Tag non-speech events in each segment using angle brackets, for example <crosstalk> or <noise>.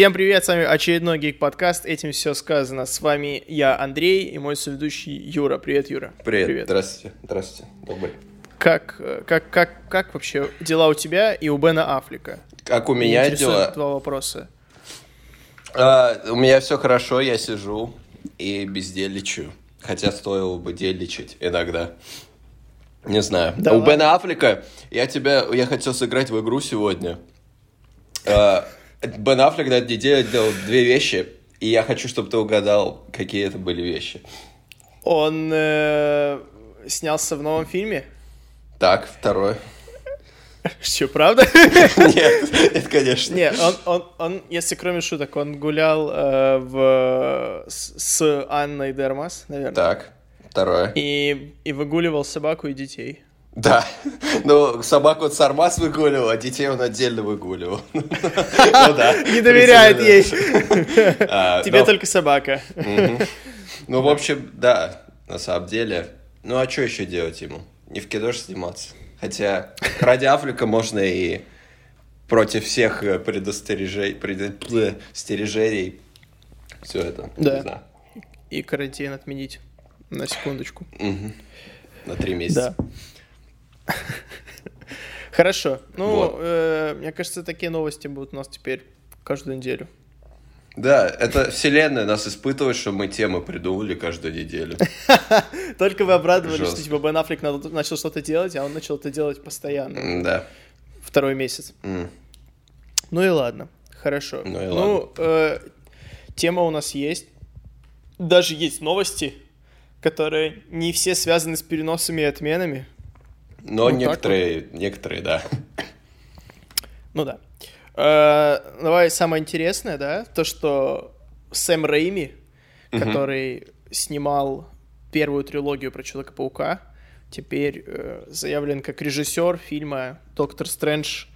Всем привет, с вами очередной гик-подкаст, этим все сказано. С вами я, Андрей, и мой соведущий Юра. Привет, Юра. Привет. Здравствуйте. Здравствуйте. Добрый. Как, как, как, как вообще дела у тебя и у Бена Аффлека? Как у меня интересуют дела? два вопроса. А, у меня все хорошо, я сижу и бездельничаю. Хотя стоило бы деличить иногда. Не знаю. Да у? Бена Аффлека я тебя, я хотел сыграть в игру сегодня. А, Бен Аффлек на этой неделе делал две вещи, и я хочу, чтобы ты угадал, какие это были вещи. Он э, снялся в новом фильме? Так, второе. Что, правда? <laughs> Нет, нет, конечно. Не, он, он, он, если кроме шуток, он гулял э, в, с, с Анной Дермас, наверное, Так, второе. и, и выгуливал собаку и детей. Да. Ну, собаку от Сармас выгуливал, а детей он отдельно выгуливал. <laughs> Ну. Не доверяет ей. А, <laughs> Тебе но- только собака. Ну, в общем, да, на самом деле. Ну, а что еще делать ему? Не в кино же сниматься. Хотя ради Африка можно и против всех э, предостережений, все это. Да. И карантин отменить. На секундочку. на три месяца. Да. <laughs> Хорошо. Ну, Вот. э, мне кажется, такие новости будут у нас теперь каждую неделю. Да, это вселенная нас испытывает, что мы темы придумали каждую неделю. <laughs> Только вы обрадовались, что типа Бен Аффлек начал что-то делать, а он начал это делать постоянно. Да. Второй месяц. Ну и ладно. Хорошо. Ну и Ну, э, тема у нас есть. Даже есть новости, которые не все связаны с переносами и отменами. Но Вот некоторые, некоторые, да. Ну да. Э, давай самое интересное, да, то, что Сэм Рэйми, который снимал первую трилогию про Человека-паука, теперь э, заявлен как режиссер фильма «Доктор Стрэндж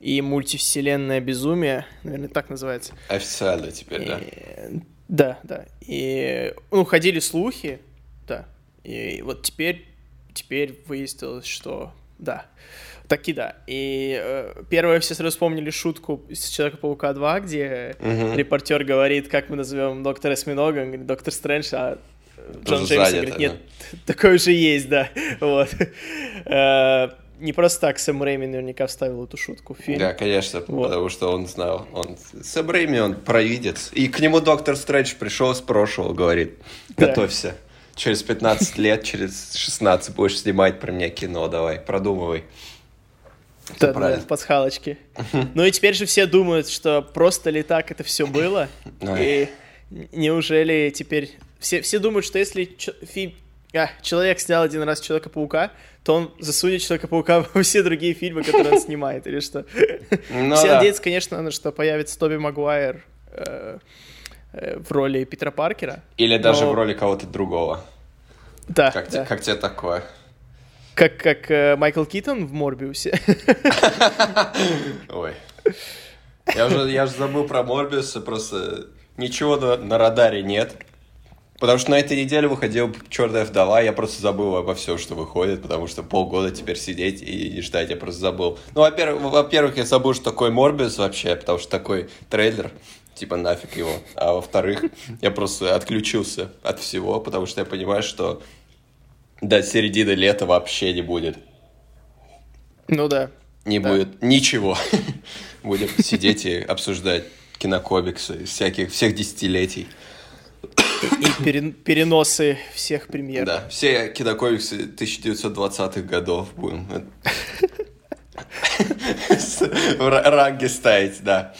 и мультивселенная безумие», наверное, так называется. Официально теперь, да. Э, Да, да. И, ну, ходили слухи, да. И вот теперь, теперь выяснилось, что да. Таки да. И э, первое все сразу вспомнили шутку из Человека-паука 2, где репортер говорит, как мы назовем доктора Осьминога, он говорит, доктор Стрэндж, а Джон Джеймс говорит, нет, <laughs> такой уже есть, да. <laughs> Вот. Э, Не просто так Сэм Рэйми наверняка вставил эту шутку в фильм. Да, конечно, Вот. потому что он знал. Он Сэм Рэйми, он провидец. И к нему доктор Стрэндж пришел с прошлого, говорит, Да. Через 15 лет, через 16 будешь снимать про меня кино, давай, продумывай. Да, да, правильно. пасхалочки. Ну и теперь же все думают, что просто ли так это все было. Ой. И неужели теперь... Все, все думают, что если фи- а, человек снял один раз Человека-паука, то он засунет Человека-паука во все другие фильмы, которые он снимает, или что? Ну Все да. надеются, конечно, на что появится Тоби Магуайр э, в роли Питера Паркера. Или даже Но- в роли кого-то другого. Да, Как, да. как тебе такое? Как, как э, Майкл Китон в Морбиусе. <laughs> Ой. Я уже, я же забыл про Морбиуса, просто ничего на, на радаре нет. Потому что на этой неделе выходила «Черная вдова», я просто забыл обо всем, что выходит, потому что полгода теперь сидеть и не ждать, я просто забыл. Ну, во-первых, во-первых, я забыл, что такое Морбиус вообще, потому что такой трейлер, типа нафиг его. А во-вторых, я просто отключился от всего, потому что я понимаю, что до середины лета вообще не будет. Ну да. Не Да. будет ничего. <laughs> Будем сидеть и обсуждать кинокомиксы всяких, всех десятилетий. И перен- переносы всех премьер. Да, все кинокомиксы 1920-х годов будем в <laughs> <laughs> ра- ранге ставить, да.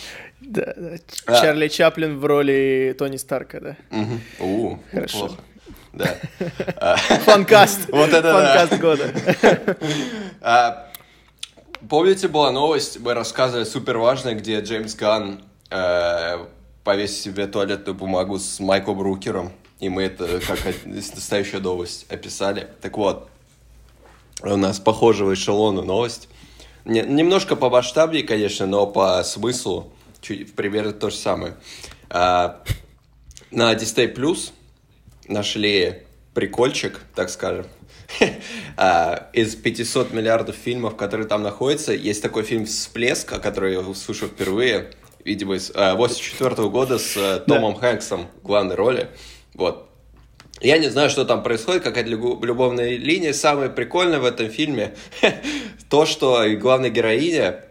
Да, да. А. Чарли Чаплин в роли Тони Старка, да. Мгм. У, Хорошо. <laughs> <laughs> Да. Фанкаст. Вот это. Фанкаст года. <laughs> а, Помните, была новость, мы рассказывали супер важная, где Джеймс Ганн э, повесил себе туалетную бумагу с Майком Брукером, и мы это как настоящую новость описали. Так вот, у нас похожего эшелона новость. Не- немножко по масштабнее, конечно, но по смыслу чуть, примерно то же самое. А, на Disney Plus нашли прикольчик, так скажем. <laughs> А, Из 500 миллиардов фильмов, которые там находятся, есть такой фильм «Всплеск», о котором я услышал впервые, видимо, из 84 года с э, Томом Хэнксом в главной роли. Вот. Я не знаю, что там происходит, какая-то люб- любовная линия. Самое прикольное в этом фильме <laughs> то, что главная героиня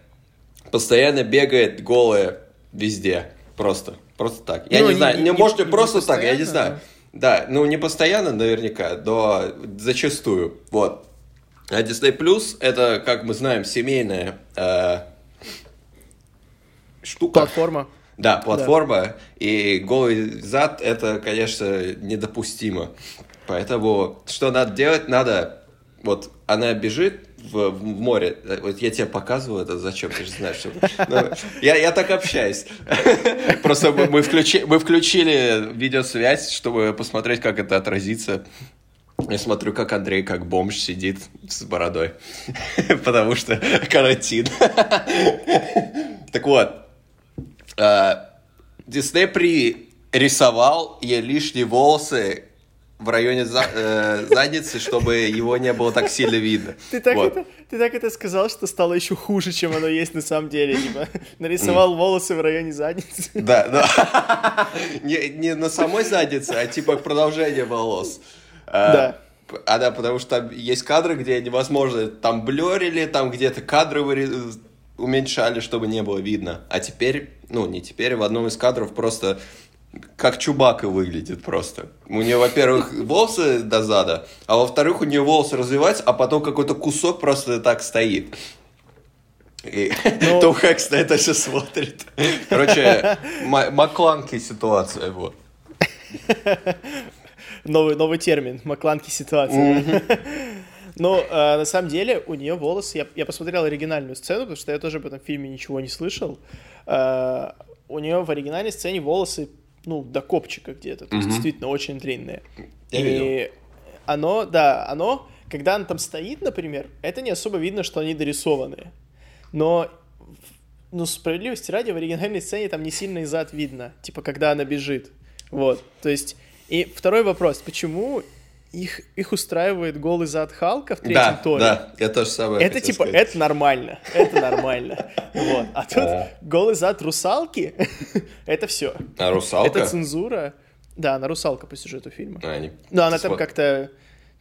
постоянно бегает голая везде. Просто. Просто так. Я Ну, не не- знаю, не- не, не- может, не просто так, я не знаю. Да, ну не постоянно наверняка, но зачастую. Вот. А Disney Plus это, как мы знаем, семейная э, штука. Платформа. Да, платформа. И голый зад это, конечно, недопустимо. Поэтому что надо делать? Надо. Вот она бежит в, в море. Вот я тебе показываю это, зачем? Ты же знаешь, что... Ну, я, я так общаюсь. Просто мы, мы, включи, мы включили видеосвязь, чтобы посмотреть, как это отразится. Я смотрю, как Андрей, как бомж, сидит с бородой. Потому что карантин. Так вот, а, Дисней пририсовал ей лишние волосы в районе за- э, задницы, чтобы его не было так сильно видно. Ты так, Вот. это, ты так это сказал, что стало еще хуже, чем оно есть на самом деле. Типа, <laughs> нарисовал волосы в районе задницы. <laughs> Да, да. <laughs> Не, не на самой заднице, а типа продолжение волос. А, Да. А да, потому что там есть кадры, где невозможно, там блерили, там где-то кадры уменьшали, чтобы не было видно. А теперь, ну, не теперь, в одном из кадров просто как Чубака выглядит просто. У нее, во-первых, волосы до зада, а во-вторых, у нее волосы развиваются, а потом какой-то кусок просто так стоит. И Ну- <laughs> Том Хэкс на это все смотрит. Короче, ма- Макланки ситуация, вот. Новый, новый термин, макланки ситуации. Но э, на самом деле у нее волосы... Я, я посмотрел оригинальную сцену, потому что я тоже об этом фильме ничего не слышал. Э, у нее в оригинальной сцене волосы, ну, до копчика где-то. То есть действительно очень длинные. Я И видел. оно, да, оно, когда она там стоит, например, это не особо видно, что они дорисованные. Но ну, справедливости ради, в оригинальной сцене там не сильно и зад видно, типа, когда она бежит. Вот, то есть... И второй вопрос, почему их, их устраивает голый зад Халка в третьем Да, томе? да, я тоже самое Это типа, сказать. это нормально, это нормально. <laughs> Вот. А тут голый зад русалки, это все. А русалка? Это цензура. Да, она русалка по сюжету фильма. А, не- Но она там как-то,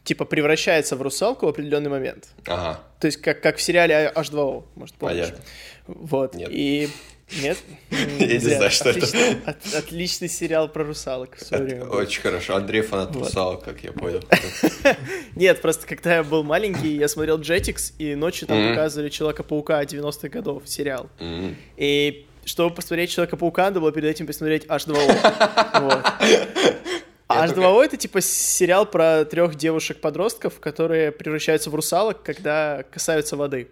типа, превращается в русалку в определенный момент. Ага. То есть, как, как в сериале H2O, может, помнишь? Понятно. Вот. Нет. И... Нет? <laughs> Я не знаю, что это. Отличный- от- Отличный сериал про русалок в свое время. был. Очень хорошо. Андрей фанат русалок, как я понял. <laughs> Нет, просто когда я был маленький, я смотрел Jetix, и ночью там показывали Человека-паука 90-х годов, сериал. И чтобы посмотреть Человека-паука, надо было перед этим посмотреть H2O. <laughs> Вот. А Я H2O это типа сериал про трех девушек-подростков, которые превращаются в русалок, когда касаются воды.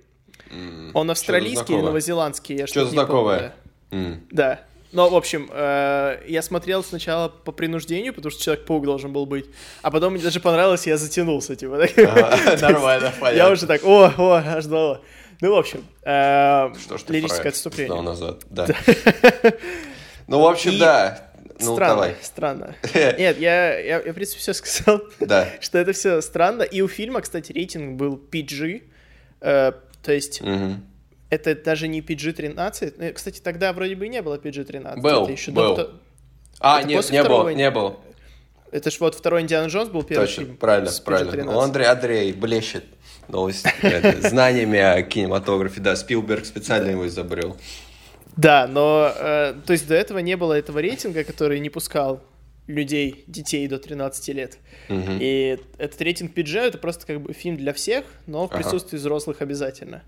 Он австралийский или новозеландский? Я Что-то что-то знакомое. да. М. Да. Ну, в общем, э, я смотрел сначала по принуждению, потому что Человек-паук должен был быть, а потом мне даже понравилось, я затянулся, типа. <laughs> <laughs> Нормально, понятно. Я уже так, о, о, аж дало. Ну, в общем, э, Что лирическое отступление. сказал назад. Да. <laughs> Ну, в общем, да. Ну, странно, давай. странно. Нет, я, я, я, в принципе, все сказал, Да. что это все странно. И у фильма, кстати, рейтинг был PG, то есть Мгм. это даже не PG-13. Ну, Кстати, тогда вроде бы и не было PG-13. Был, это еще был. До... вто- А, Это нет, не было, не было. Это ж вот второй Индиана Джонс был первый Точно, фильм. правильно, правильно. PG-13. Андрей, Андрей блещет новость, это, <laughs> знаниями о кинематографе. Да, Спилберг специально его изобрел. Да, но э, то есть до этого не было этого рейтинга, который не пускал людей, детей до 13 лет. Мгм. И этот рейтинг PG это просто как бы фильм для всех, но в Ага. присутствии взрослых обязательно.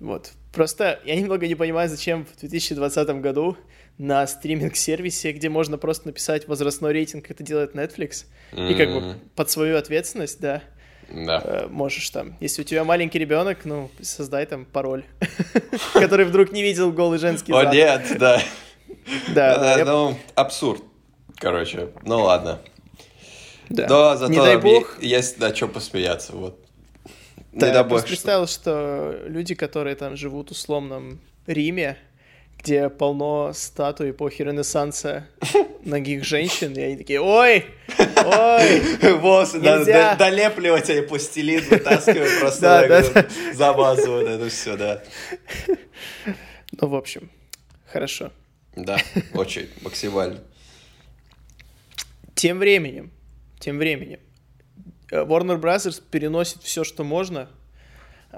Вот. Просто я немного не понимаю, зачем в 2020 году на стриминг-сервисе, где можно просто написать возрастной рейтинг, это делает Netflix, и как бы под свою ответственность, да, Да. э, можешь там. Если у тебя маленький ребенок, ну, создай там пароль, <laughs> который вдруг не видел голый женский О, нет, да. Да, Ну, абсурд. Короче, ну ладно. да. Да, зато Не дай бог, есть на чем посмеяться, вот. Да, Не дай бог, просто что- представил, что люди, которые там живут в условном Риме, где полно статуй эпохи Ренессанса <laughs> ногих женщин, и они такие, ой, ой, <laughs> Волосы надо долепливать, а не пластилин вытаскивать, <laughs> просто замазывают это все, да. ну, в общем, хорошо. Да, очень максимально. Тем временем, тем временем, э, Warner Bros. переносит все, что можно, э,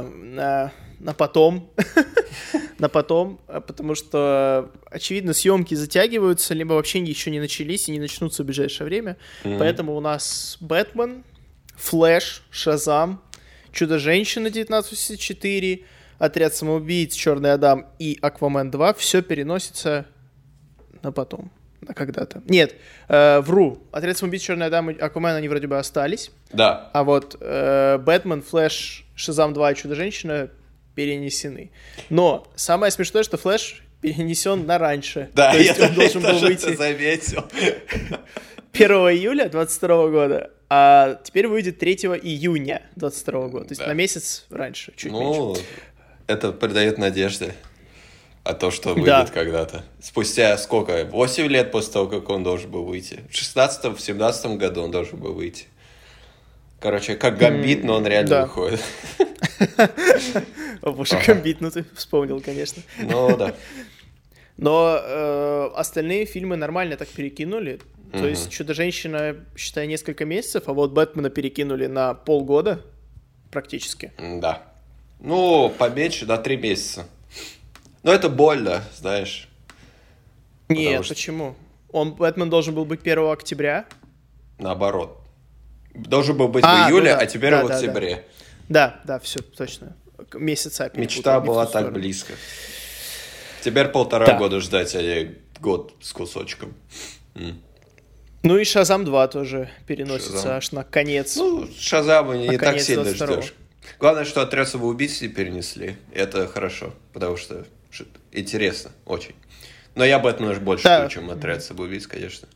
на, на потом, <laughs> на потом, э, потому что, очевидно, съемки затягиваются, либо вообще еще не начались и не начнутся в ближайшее время. Поэтому у нас Бэтмен, Флэш, Шазам, Чудо-женщина 1984, Отряд самоубийц, Черный Адам и Аквамен 2 все переносится на потом, когда-то. Нет, э, вру. Отряд самоубийц, Черный Адам и Аквамен, они вроде бы остались. Да, А вот э, Бэтмен, Флэш, Шазам 2 и Чудо-женщина перенесены. Но самое смешное, что Флэш перенесен на раньше. да, То я есть он должен был выйти заметил. 1 июля 22 года, а теперь выйдет 3 июня 22 года. То есть Да. на месяц раньше, чуть меньше. Ну, это придает надежды. А то, что выйдет Да. когда-то. Спустя сколько? 8 лет после того, как он должен был выйти. В 16 в 17 году он должен был выйти. Короче, как гамбит, но он реально да. выходит. <laughs> Боже, гамбит, ну ты вспомнил, конечно. Ну да. Но э, остальные фильмы нормально так перекинули. То есть Чудо-женщина, считай, несколько месяцев, а вот Бэтмена перекинули на полгода практически. Да. Ну, поменьше, на 3 месяца. Но это больно, знаешь. Нет, что- почему? Он, Бэтмен должен был быть 1 октября. Наоборот. Должен был быть А, в ну июле, да, а теперь да, в да, да. октябре. Да, да, все, точно. Месяца Мечта в была так сторону. близко. Теперь полтора Да. года ждать, а не год с кусочком. М. Ну и Шазам 2 тоже переносится Шазам. аж на конец. Ну, Шазама не так сильно 22-го. ждешь. Главное, что отряд самоубийц не перенесли. Это хорошо, потому что интересно очень. Но я Бэтмена же больше Да. жду, чем отряд самоубийц, конечно.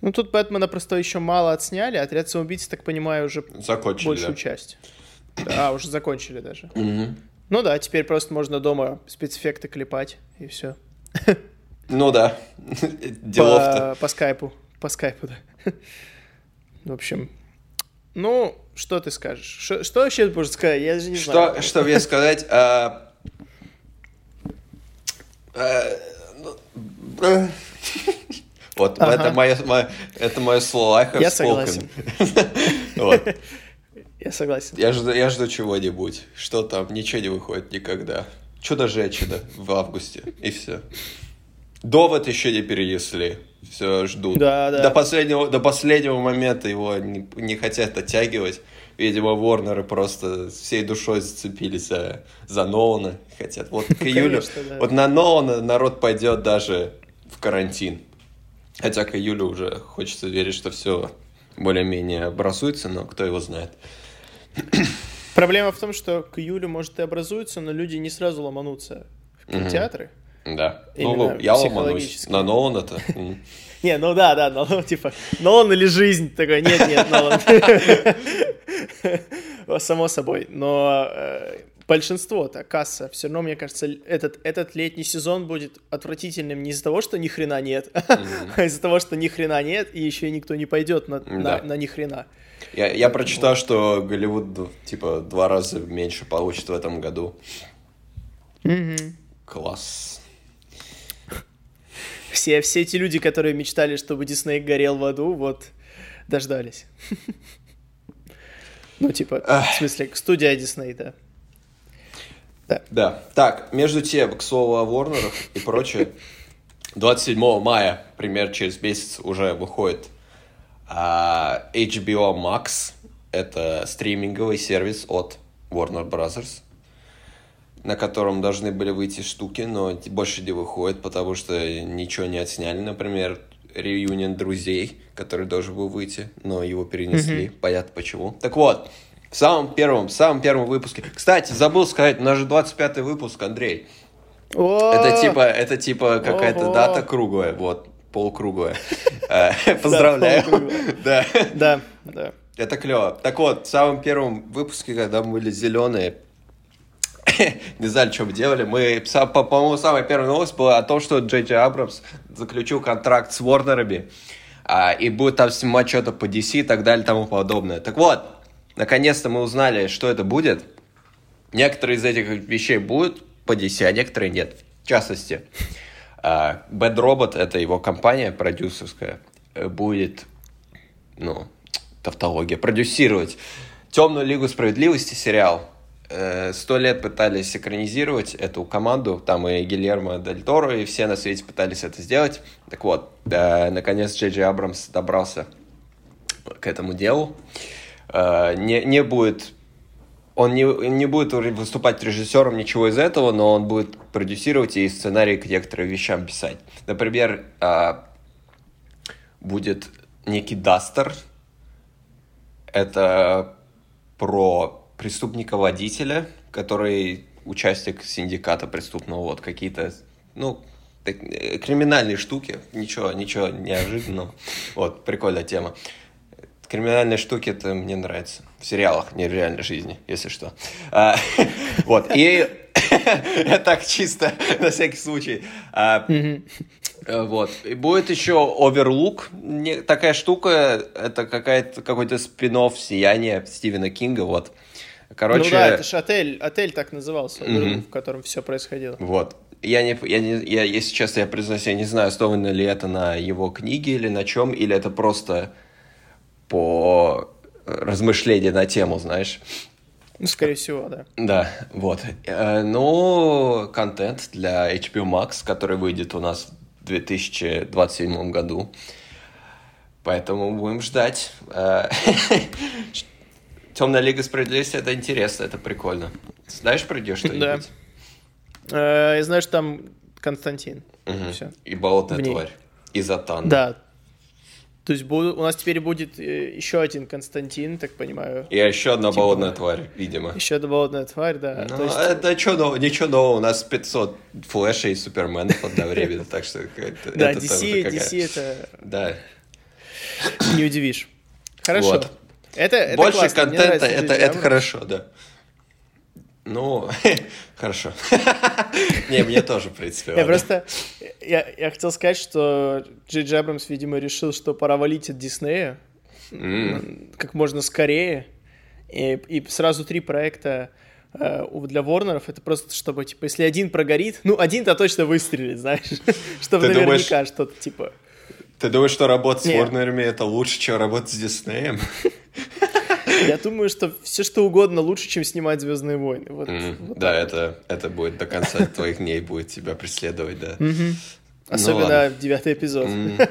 Ну тут Бэтмена просто еще мало отсняли, а отряд самоубийц, так понимаю, уже Закончили, большую да. часть. Да, уже закончили даже. Мгм. Ну да, теперь просто можно дома спецэффекты клепать, и все. Ну да, <laughs> делов-то. По, по скайпу. По скайпу, да. В общем, ну, что ты скажешь? Шо- Что, вообще можно сказать? Я же не знаю. Что, что мне сказать? а, <laughs> Вот, Ага. это мое, мое- это мое слово. I have Я spoken. <laughs> согласен. Я согласен. Я жду, я жду чего-нибудь. Что там? Ничего не выходит никогда. Чудо-женщина в августе. И все. Довод еще не перенесли. Все ждут. Да, да. До последнего, до последнего момента его не, не хотят оттягивать. Видимо, Ворнеры просто всей душой зацепились за, Нолана. Хотят. Вот к июлю. конечно, да. Вот на Нолана народ пойдет даже в карантин. Хотя к июлю уже хочется верить, что все более-менее образуется, но кто его знает. Проблема в том, что к июлю, может, и образуется, но люди не сразу ломанутся в кинотеатры. Да. Именно ну, я ломанусь. На Нолана-то. <laughs> Не, ну да, да, ну типа, Нолан или жизнь? Такой, нет, нет, Нолан. <laughs> Само собой, но э, большинство-то, касса, все равно, мне кажется, этот, этот летний сезон будет отвратительным не из-за того, что ни хрена нет, <laughs> а из-за того, что ни хрена нет, и еще и никто не пойдет на, на, Да. на ни хрена. Я, я прочитал, что Голливуд типа два раза меньше получит в этом году. Класс. Все, все эти люди, которые мечтали, чтобы Дисней горел в аду, вот, дождались. <laughs> Ну, типа, в смысле, студия Дисней, да. Да. Так, между тем, к слову о Ворнерах и прочее, 27 мая, примерно через месяц, уже выходит а, HBO Max. Это стриминговый сервис от Warner Brothers, на котором должны были выйти штуки, но больше не выходит, потому что ничего не отсняли. Например, реюнион друзей, который должен был выйти, но его перенесли. Понятно почему. Так вот, в самом первом, в самом первом выпуске. Кстати, забыл сказать, у нас же 25 выпуск, Андрей. О! Это типа, это типа какая-то дата круглая, вот, полукруглая. <laughs> Э, Поздравляю. Да. Да, да. Это клево. Так вот, в самом первом выпуске, когда мы были зеленые, <coughs> не знали, что бы делали. Мы, по-моему, самая первая новость была о том, что Джей Джей Абрамс заключил контракт с Ворнерами а, и будет там снимать что-то по DC и так далее и тому подобное. Так вот, наконец-то мы узнали, что это будет. Некоторые из этих вещей будут по DC, а некоторые нет. В частности, а, Bad Robot, это его компания продюсерская, будет, ну, тавтология, продюсировать Темную Лигу Справедливости сериал. Э, Сто лет пытались экранизировать эту команду, там и Гильермо Дель Торо, и все на свете пытались это сделать. Так вот, э, наконец Джей Джей Абрамс добрался к этому делу. Э, Не, не будет он не, не будет выступать режиссером, ничего из этого, но он будет продюсировать и сценарий к некоторым вещам писать. Например, а, будет некий Дастер. Это про преступника-водителя, который участник синдиката преступного, вот какие-то, ну, так- э, криминальные штуки, ничего, ничего неожиданного. Вот, прикольная тема. Криминальные штуки, это мне нравится. В сериалах, не в реальной жизни, если что. А, <laughs> Вот, и <laughs> так чисто, на всякий случай. А, э, Вот. И будет еще Overlook. Такая штука, это какая-то, какой-то спин сияния Стивена Кинга, вот. Короче, Ну да, это же отель, отель так назывался, Мгм. в котором все происходило. Вот. Я не, я не, я, если честно, я признаюсь, я не знаю, основано ли это на его книге или на чем, или это просто по размышлению на тему, знаешь. Ну, скорее всего, да. Да, вот. Э, Ну, контент для HBO Max, который выйдет у нас в 2027 году. Поэтому будем ждать. <laughs> Темная Лига Справедливости это интересно, это прикольно. Знаешь про нее что-нибудь? Э, Я знаю, что там Константин. Всё. И болотная тварь. И Затан. Да. То есть у нас теперь будет э, еще один Константин, так понимаю. И еще одна Типа- болотная тварь, видимо. Еще одна болотная тварь, да. Ну, есть- это что нового, ничего нового, у нас 500 флешей и суперменов одновременно, так что Да, DC, это Да. не удивишь. Хорошо. Вот. Это, это Больше классно, контента, нравится это, это хорошо, да. Ну, <laughs> хорошо. <laughs> Не, мне тоже, в принципе. Я просто... Я, хотел сказать, что Джей Джей Абрамс, видимо, решил, что пора валить от Диснея как можно скорее. И, сразу три проекта э, для Ворнеров. Это просто чтобы, типа, если один прогорит, ну, один-то точно выстрелит, знаешь. <laughs> Чтобы наверняка что-то, типа... Ты думаешь, что работать с Не. Ворнерами это лучше, чем работать с Диснеем? <laughs> Я думаю, что все что угодно лучше, чем снимать Звездные войны. Вот, М, вот Да, это, это будет до конца твоих дней будет тебя преследовать, да. Ну Особенно ладно. девятый эпизод. М. <laughs>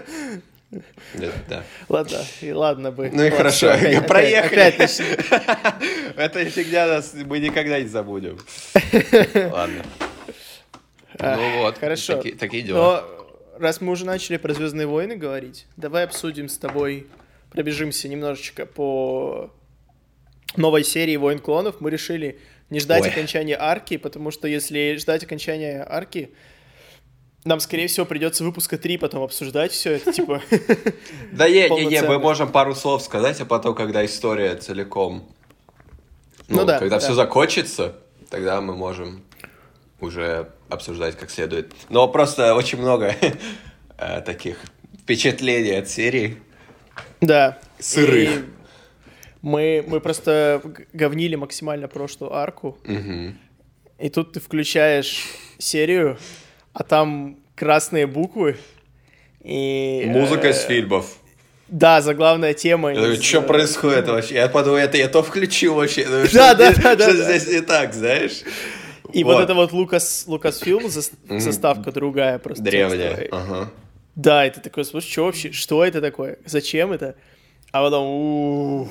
Да, да. Ладно, и ладно бы. Ну и Вот, хорошо, всё, опять- опять- проехали. опять начали. <laughs> Эта фигня нас мы никогда не забудем. Ладно. Ну вот, Хорошо. таки- такие дела. Но раз мы уже начали про Звездные войны говорить, давай обсудим с тобой, пробежимся немножечко по новой серии Войн клонов. Мы решили не ждать Ой. окончания арки, потому что если ждать окончания арки, нам, скорее всего, придется выпуска 3 потом обсуждать все это, типа... <laughs> Да не, не, не, мы можем пару слов сказать, а потом, когда история целиком, ну, Ну да, когда да. все закончится, тогда мы можем уже обсуждать как следует. Но просто очень много э, таких впечатлений от серии. Да. Сырых. И Мы, мы просто говнили максимально прошлую арку, Мгм. и тут ты включаешь серию, а там красные буквы, и... Музыка э, из фильмов. Да, заглавная тема. Я думаю, из, что э, происходит вообще? Я подумал, это я то включил вообще. Думаю, Да, да, да, да, что да. здесь не так, знаешь? И вот, это вот Лукас, Лукасфилм, зас- Мгм. заставка другая просто. Древняя. Ага. Да, и ты такой, слушай, что вообще, что это такое? Зачем это? А потом,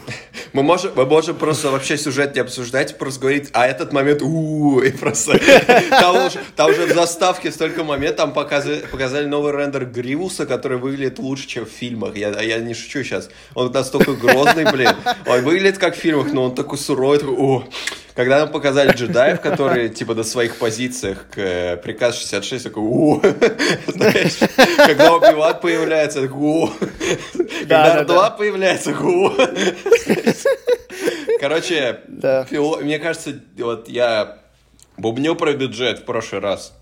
Мы можем, мы можем просто вообще сюжет не обсуждать, просто говорить, а этот момент, у и просто... <laughs> Там уже, там уже в заставке столько моментов, там показали, показали новый рендер Гривуса, который выглядит лучше, чем в фильмах. Я, я не шучу сейчас. Он настолько грозный, блин. Он выглядит как в фильмах, но он такой суровый, такой, о. Когда нам показали джедаев, которые, типа, на своих позициях к э, приказ 66, такой, о. <laughs> Знаешь, когда Убиван появляется, такой, о. Когда да, да. R2 появляется, о. Короче, мне кажется, вот я бубню про бюджет в прошлый раз.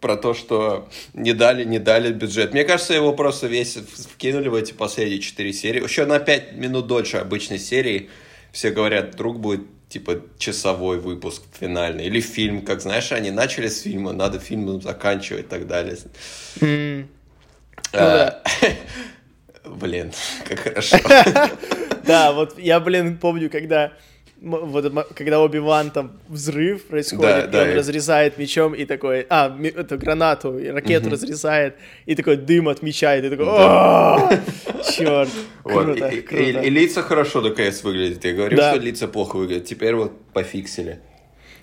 Про то, что не дали, не дали бюджет. Мне кажется, его просто весь вкинули в эти последние четыре серии. Еще на пять минут дольше обычной серии. Все говорят, вдруг будет типа часовой выпуск финальный. Или фильм, как знаешь, они начали с фильма, надо фильмом заканчивать и так далее. М, А, <laughs> Блин, как хорошо. <laughs> Да, вот я, блин, помню, когда вот, когда Оби-Ван там взрыв Да, происходит, и да, он и- разрезает мечом и такой, а, эту гранату, и ракету разрезает, и такой дым от меча, и ты такой, <laughs> черт, Вот, круто, и, и- круто. и- и лица хорошо наконец выглядят. Я говорил, Да. что лица плохо выглядят. Теперь вот пофиксили.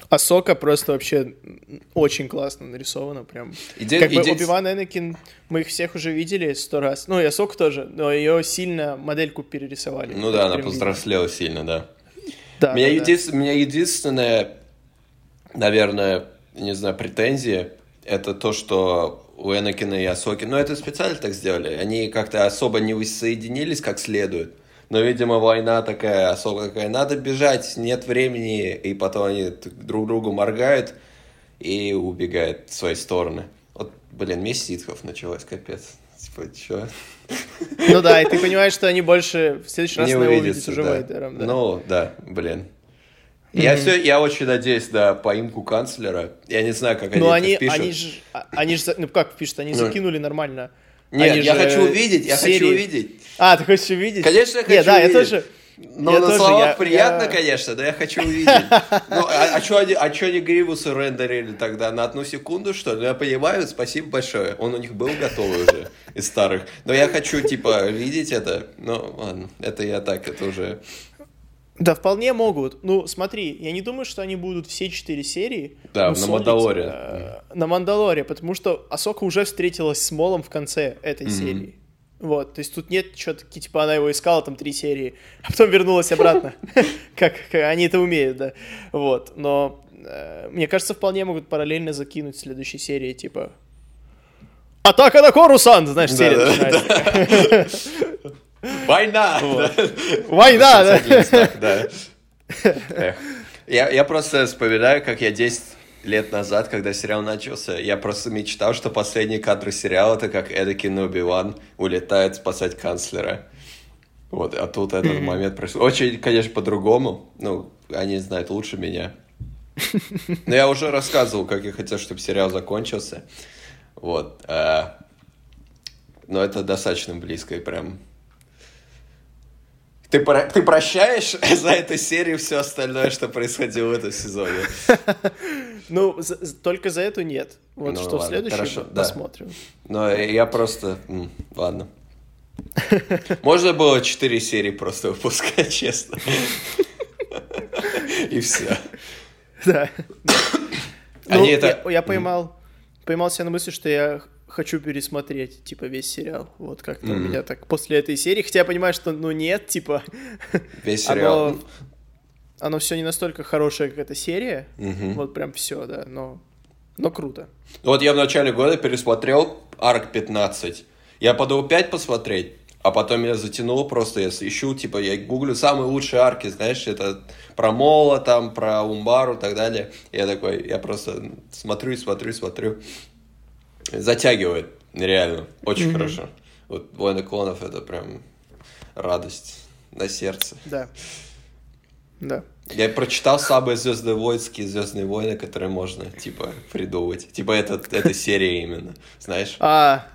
А Сока просто вообще очень классно нарисована, прям. Иде- как бы иде- Оби-Ван Энакин, мы их всех уже видели сто раз. Ну, и Асока тоже, но ее сильно модельку перерисовали. Ну да, она видно. повзрослела сильно, да. Да, меня, да, да. единс- у меня единственная, наверное, не знаю, претензия, это то, что у Энакина и Асоки, ну это специально так сделали, они как-то особо не воссоединились как следует. Но, видимо, война такая, особо такая, надо бежать, нет времени, и потом они друг другу моргают и убегают в свои стороны. Вот, блин, месть ситхов началась, капец. Типа, чё? Ну да, и ты понимаешь, что они больше в следующий раз не на его увидят увидится, уже да. Вейдером. Да. Ну, да, блин. Я, все, я очень надеюсь на поимку канцлера. Я не знаю, как они Ну, это они, впишут. они же, а- они же, ну как пишут, они Ну. закинули нормально. Нет, я хочу увидеть, я хочу увидеть. А, ты хочешь увидеть? Конечно, я хочу да, я увидеть. тоже. Ну, я на тоже, словах я- приятно, я- конечно, но я хочу увидеть. Ну, а, а что они, а чё они Гривуса рендерили тогда? На одну секунду, что ли? Ну, я понимаю, спасибо большое. Он у них был готовый уже из старых. Но я хочу, типа, видеть это. Ну, ладно, это я так, это уже... Да, вполне могут. Ну, смотри, я не думаю, что они будут все четыре серии. Да, на Мандалоре. э, на Мандалоре, потому что Асока уже встретилась с Молом в конце этой серии. Вот, то есть тут нет что-то, типа она его искала там три серии, а потом вернулась обратно. <laughs> Как они это умеют, да. Вот, но э, мне кажется, вполне могут параллельно закинуть следующей серии, типа... Атака на Корусан! Знаешь, серия начинается. <laughs> Война! Война, да? <laughs> Я просто вспоминаю, как я 10 лет назад, когда сериал начался, я просто мечтал, что последние кадры сериала это как Эдакин и Оби-Ван улетает спасать канцлера. Вот, а тут этот момент происходит. Очень, конечно, по-другому. Ну, они знают лучше меня. <laughs> Но я уже рассказывал, как я хотел, чтобы сериал закончился. Вот. а, Но это достаточно близко и прям ты, про- ты прощаешь <laughs> за эту серию все остальное, что происходило в этом сезоне? <laughs> Ну, только за эту нет. Вот Ну, что в следующем посмотрим. Но я просто... Ладно. Можно было 4 серии просто выпускать, <laughs> честно. И все. Да. Они Ну, это- я поймал, поймал себя на мысли, что я хочу пересмотреть, типа, весь сериал. Вот как-то у меня так после этой серии. Хотя я понимаю, что, ну, нет, типа, Весь сериал. оно, оно все не настолько хорошее, как эта серия. Мгм. Вот прям все, да, но, но круто. Вот я в начале года пересмотрел Арк 15. Я подумал 5 посмотреть, а потом меня затянуло просто, я ищу, типа, я гуглю самые лучшие арки, знаешь, это про Мола, там, про Умбару и так далее. Я такой, я просто смотрю и смотрю и смотрю. Затягивает, реально, очень хорошо. Вот Войны клонов это прям радость на сердце. Да. Да. Я прочитал самые звездновойские Звездные войны, которые можно, типа, придумать. Типа, это, это серия именно, знаешь? А,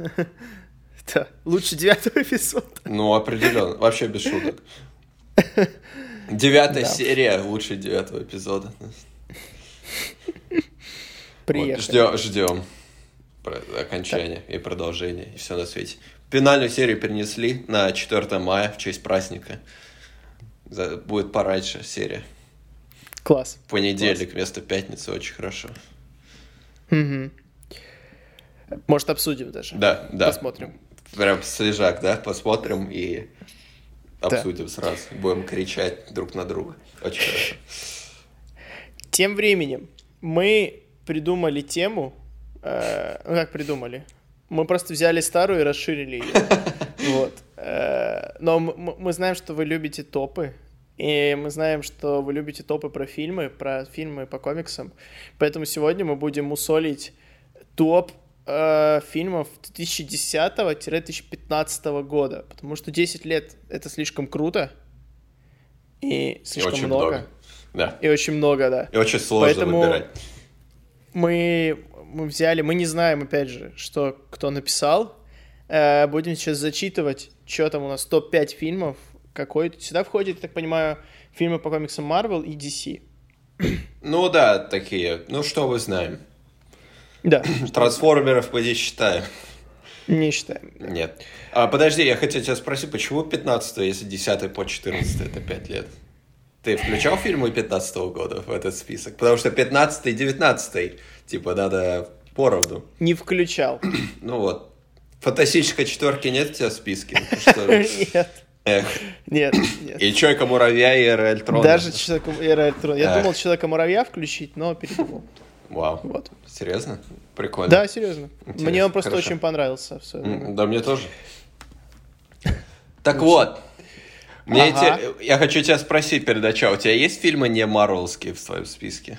<laughs> да, лучше девятого эпизода. Ну, определенно. Вообще без шуток. Девятая Да. серия лучше девятого эпизода. Приехали. ждем, ждем окончания и продолжения, и все на свете. Финальную серию перенесли на 4 мая в честь праздника. За- Будет пораньше серия. Класс. Понедельник вместо пятницы очень хорошо. Мгм. Может, обсудим даже. Да, да. Посмотрим. Прям свежак, да? Посмотрим и обсудим сразу. Будем кричать друг на друга. Очень хорошо. Тем временем мы придумали тему. Э, ну как придумали? Мы просто взяли старую и расширили ее. <laughs> Вот. Э, но мы знаем, что вы любите топы. И мы знаем, что вы любите топы про фильмы, про фильмы по комиксам. Поэтому сегодня мы будем мусолить топ э, фильмов 2010-2015 года. Потому что 10 лет — это слишком круто. И слишком очень много. много. Да. И очень много, да. И очень сложно Поэтому- выбирать. Мы, мы взяли, мы не знаем, опять же, что кто написал. Э, будем сейчас зачитывать, что там у нас топ-5 фильмов. Какой сюда входит, я так понимаю, фильмы по комиксам Marvel и DC. Ну да, такие. Ну что мы знаем? Да, Трансформеров мы не считаем. не считаем. Нет. А, подожди, я хотел тебя спросить, почему 15 если 10 по 14 это 5 лет? Ты включал фильмы 15 года в этот список? Потому что 15 и 19 типа, надо поровну. Не включал. <clears throat> Ну вот. Фантастической четверки нет у тебя в списке? <laughs> Нет, Эх. нет, нет. И Человека-муравья, и Эра Эльтрона. Даже человека Эра Эльтрона. Я думал Человека-муравья включить, но передумал. Вау. Вот. Серьезно? Прикольно. Да, серьезно. Интересно, Мне он просто хорошо. очень понравился. в своё время. М, Да, мне тоже. <laughs> Так вот. Мне Ага. эти- Я хочу тебя спросить перед началом. У тебя есть фильмы не Марвелские в твоем списке?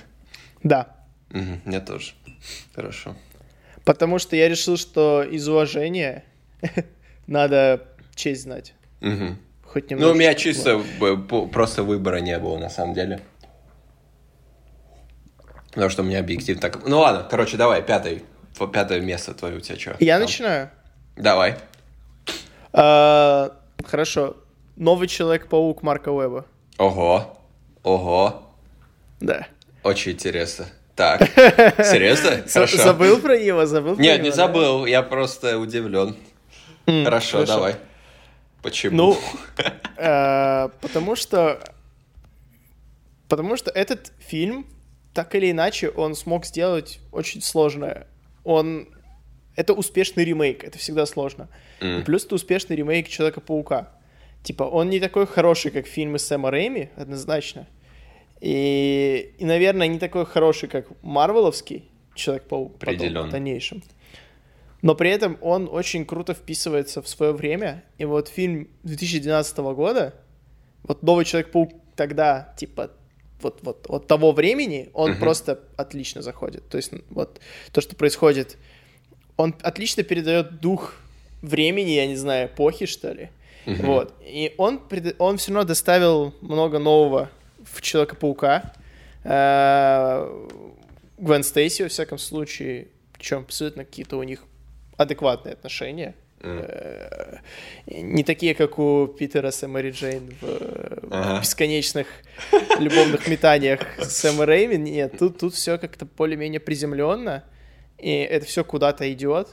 Да. Мгм, Мне тоже. Хорошо. Потому что я решил, что из уважения <laughs> надо честь знать. Мгм. Хоть Ну, немного. у меня чисто просто выбора не было, на самом деле. Потому что у меня объектив так... Ну ладно, короче, давай, пятый. Пятое место твое у тебя что? Я начинаю. Давай. А, Хорошо. Новый Человек-паук Марка Уэба. Ого. Ого. Да. Очень интересно. Так. <laughs> Серьезно? Хорошо. Забыл про него? Забыл про Нет, него, не да? забыл, я просто удивлен. Хорошо, давай. Почему? Ну, <laughs> э, потому что... Потому что этот фильм, так или иначе, он смог сделать очень сложное. Он... Это успешный ремейк, это всегда сложно. И плюс это успешный ремейк Человека-паука. Типа, он не такой хороший, как фильмы Сэма Рэйми, однозначно. И, и, наверное, не такой хороший, как Марвеловский Человек-паук потом, в дальнейшем. Но при этом он очень круто вписывается в свое время. И вот фильм 2012 года, вот «Новый Человек-паук» тогда, типа, вот, вот, от того времени, он Мгм. просто отлично заходит. То есть вот то, что происходит, он отлично передает дух времени, я не знаю, эпохи, что ли. Мгм. Вот. И он, он все равно доставил много нового в Человека-паука. Э, Гвен Стейси, во всяком случае, причем абсолютно какие-то у них адекватные отношения. Э, Не такие, как у Питера с Мэри Джейн в Ага. бесконечных любовных метаниях Сэма Рэйми. Нет, тут, тут все как-то более-менее приземленно, и это все куда-то идет.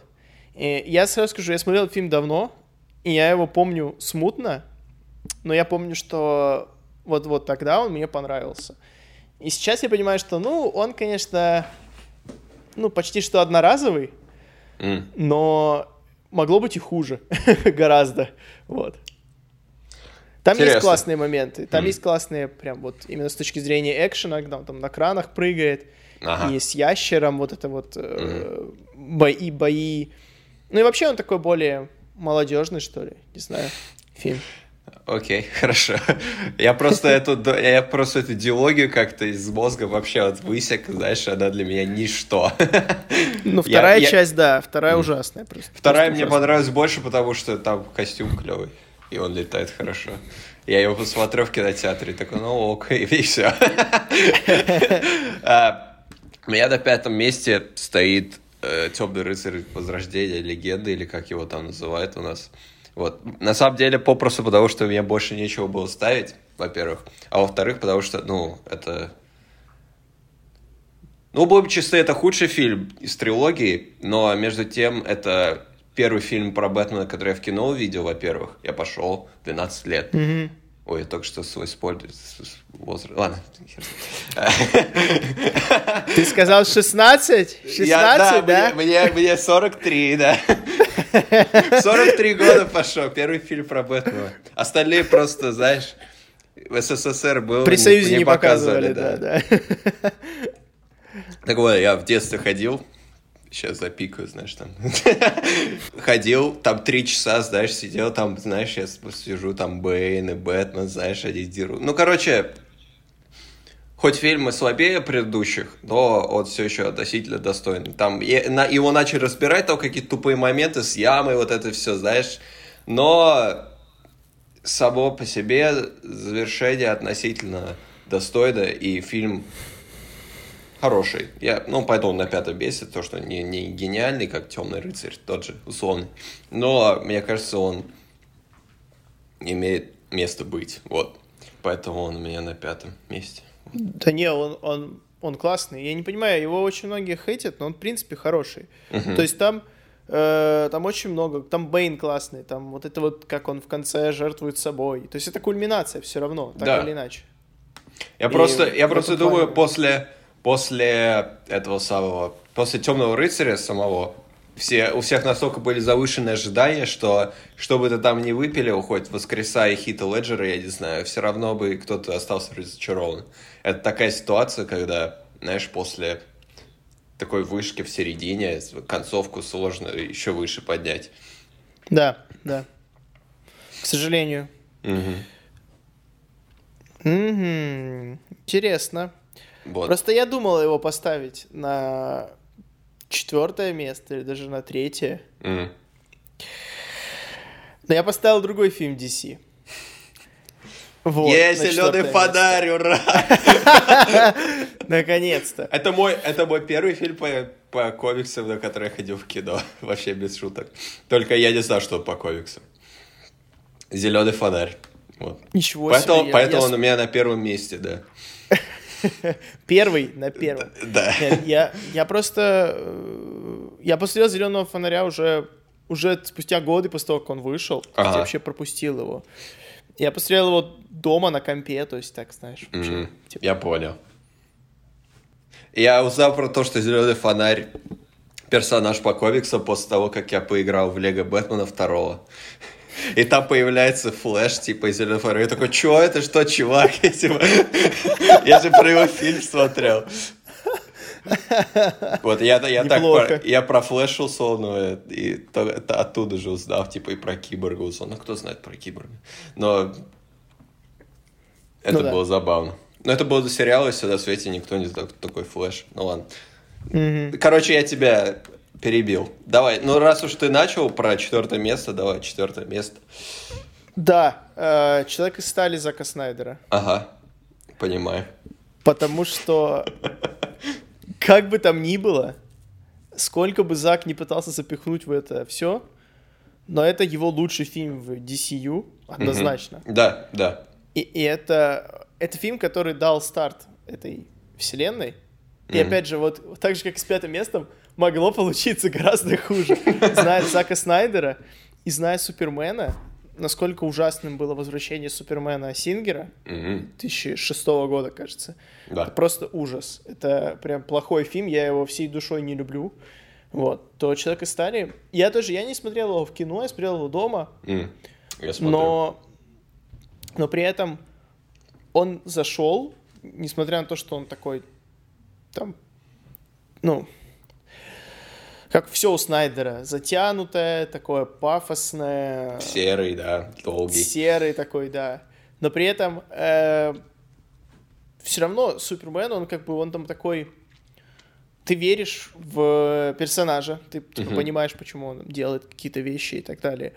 И я сразу скажу, я смотрел фильм давно, и я его помню смутно, но я помню, что вот, вот тогда он мне понравился. И сейчас я понимаю, что, ну, он, конечно, ну, почти что одноразовый, М. но могло быть и хуже <laughs> гораздо, вот. Там есть Интересно. классные моменты, там Мгм. есть классные, прям вот именно с точки зрения экшена, когда он там на кранах прыгает, Ага. и с ящером вот это вот э, бои, бои. Ну и вообще он такой более молодежный, что ли, не знаю, фильм. Окей, <laughs> хорошо. Я просто эту, я просто эту диалогию как-то из мозга вообще вот высек, знаешь, она для меня ничто. <laughs> Ну, Я- вторая я- часть, да, вторая ужасная просто. Вторая Просто мне ужасная. понравилась больше, потому что там костюм клевый, и он летает хорошо. Я его посмотрел в кинотеатре, такой, ну ок, <laughs> и все. У меня на пятом месте стоит Темный рыцарь Возрождения, легенда, или как его там называют у нас. Вот. На самом деле, попросту потому, что мне больше нечего было ставить, во-первых. А во-вторых, потому что, ну, это... Ну, будем чисты, это худший фильм из трилогии, но между тем это первый фильм про Бэтмена, который я в кино увидел, во-первых. Я пошел 12 лет. Мгм. Ой, я только что свой спойлер. Возраст. Ладно. Ты сказал 16? 16, Я- да? Мне, мне, мне 43, да. 43 года пошел. Первый фильм про Бэтмена. Остальные просто, знаешь, в СССР был. При Союзе не показывали, да, да. Так вот, я в детстве ходил сейчас запикаю, знаешь, там. <laughs> Ходил, там три часа, знаешь, сидел там, знаешь, я сижу, там Бэйн и Бэтмен, знаешь, они дерут. Ну, короче, хоть фильмы слабее предыдущих, но он все еще относительно достойный. Там и, на, его начали разбирать, там какие-то тупые моменты с ямой, вот это все, знаешь. Но само по себе завершение относительно достойно, и фильм хороший. Я, ну, поэтому он на пятом месте, то, что не, не гениальный, как Темный рыцарь, тот же, условный. Но, мне кажется, он имеет место быть. Вот. Поэтому он у меня на пятом месте. Да не, он, он, он классный. Я не понимаю, его очень многие хейтят, но он, в принципе, хороший. Мгм. То есть там, э, там очень много. Там Бэйн классный, там вот это вот, как он в конце жертвует собой. То есть это кульминация все равно, так Да. или иначе. Я И просто, я просто думаю, плане- после, после этого самого, после Темного рыцаря самого, все, у всех настолько были завышенные ожидания, что что бы ты там ни выпилил, хоть воскресая Хита Леджера, я не знаю, все равно бы кто-то остался разочарован. Это такая ситуация, когда, знаешь, после такой вышки в середине концовку сложно еще выше поднять. Да, да. К сожалению. Мгм. Мгм. Интересно. Вот. Просто я думал его поставить на четвертое место или даже на третье. М. Но я поставил другой фильм DC. Вот, на зеленый фонарь, ура! <laughs> Наконец-то. Это мой, это мой первый фильм по, по комиксам, на который я ходил в кино. <laughs> Вообще без шуток. Только я не знал, что по комиксам. Зеленый фонарь. Вот. Ничего Поэтому, себе. я- поэтому я он у меня на первом месте, да. <laughs> Первый на первом. Да. Нет, я, я просто... э, Я посмотрел «Зеленого фонаря» уже, уже спустя годы после того, как он вышел. Ага. Я вообще пропустил его. Я посмотрел его дома на компе, то есть так, знаешь. вообще, Мгм. типа, Я понял. Я узнал про то, что Зеленый фонарь персонаж по комиксам после того, как я поиграл в Лего Бэтмена второго. И там появляется флэш, типа, из фонаря. Я такой, чё, это что, чувак? <laughs> Я, типа, я же про его фильм смотрел. Вот, я, я так Неплохо. я про Флэш условно, и то- это оттуда же узнал, типа, и про Киборга условно. Ну, кто знает про Киборга? Но это Ну да. было забавно. Но это было до сериала, и всегда в свете никто не знал, кто такой Флэш. Ну ладно. мгм. Короче, я тебя перебил. Давай, ну раз уж ты начал про четвертое место, давай, четвертое место. Да, э, «Человек из стали» Зака Снайдера. Ага, понимаю. Потому что, как бы там ни было, сколько бы Зак не пытался запихнуть в это все, но это его лучший фильм в DCU, однозначно. Да, да. И, и это, это фильм, который дал старт этой вселенной. И Мгм. опять же, вот так же, как и с пятым местом, могло получиться гораздо хуже. Зная Зака Снайдера и зная Супермена, насколько ужасным было возвращение Супермена Сингера Мгм. 2006 года, кажется. Да. Это просто ужас. Это прям плохой фильм, я его всей душой не люблю. Вот, то «Человек из стали». Я тоже, я не смотрел его в кино, я смотрел его дома, М, Я смотрю. но, но при этом он зашел, несмотря на то, что он такой, там, ну, как все у Снайдера, затянутое, такое пафосное, Серый, да, долгий. серый такой, да. Но при этом все равно Супермен, он как бы, он там такой... Ты веришь в персонажа, ты типа, Мгм. понимаешь, почему он делает какие-то вещи и так далее.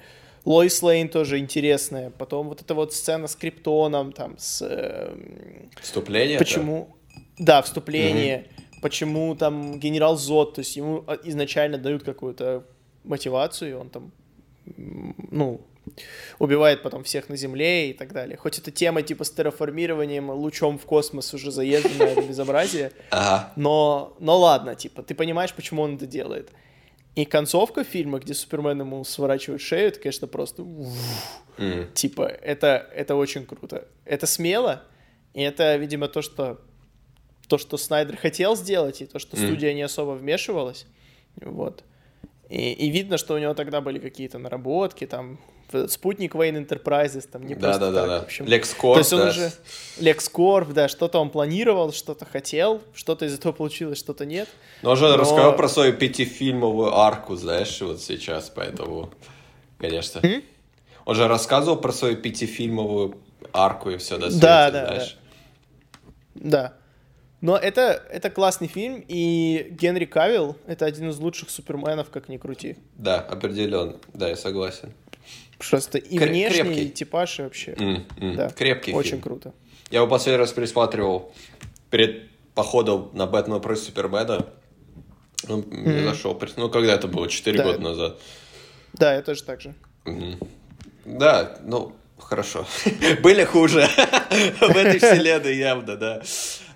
Лоис Лейн тоже интересная. Потом вот эта вот сцена с Криптоном, там, с... эм, Вступление? Почему? Да, вступление. Почему там генерал Зод, то есть ему а, изначально дают какую-то мотивацию, и он там, ну, убивает потом всех на Земле и так далее. Хоть эта тема типа с терраформированием, лучом в космос уже заезженное это <laughs> безобразие? Ага. но, но ладно, типа, ты понимаешь, почему он это делает. И концовка фильма, где Супермен ему сворачивает шею, это, конечно, просто... Типа, это, это очень круто. Это смело, и это, видимо, то, что то, что Снайдер хотел сделать, и то, что Мгм. студия не особо вмешивалась. Вот. И, и видно, что у него тогда были какие-то наработки, там, спутник Wayne Enterprises, там, не Да, просто да, да, так, да. в общем. LexCorp, То есть он да. уже... LexCorp, да, что-то он планировал, что-то хотел, что-то из этого получилось, что-то нет. Но он же Но- рассказал про свою пятифильмовую арку, знаешь, вот сейчас, поэтому, конечно. Он же рассказывал про свою пятифильмовую арку и все свете, Да, да, знаешь. Да. Но это, это классный фильм, и Генри Кавилл — это один из лучших суперменов, как ни крути. Да, определенно. Да, я согласен. Просто и Кре- внешний, крепкий. и типаж, и вообще. М, м, Да, Крепкий Очень фильм. круто. Я его последний раз пересматривал перед походом на Бэтмена против Супермена. Он мне зашел. Ну, когда это было? Четыре Да. года назад. Да, я тоже так же. Мгм. Да, ну, хорошо. <laughs> Были хуже <laughs> в этой вселенной явно, да.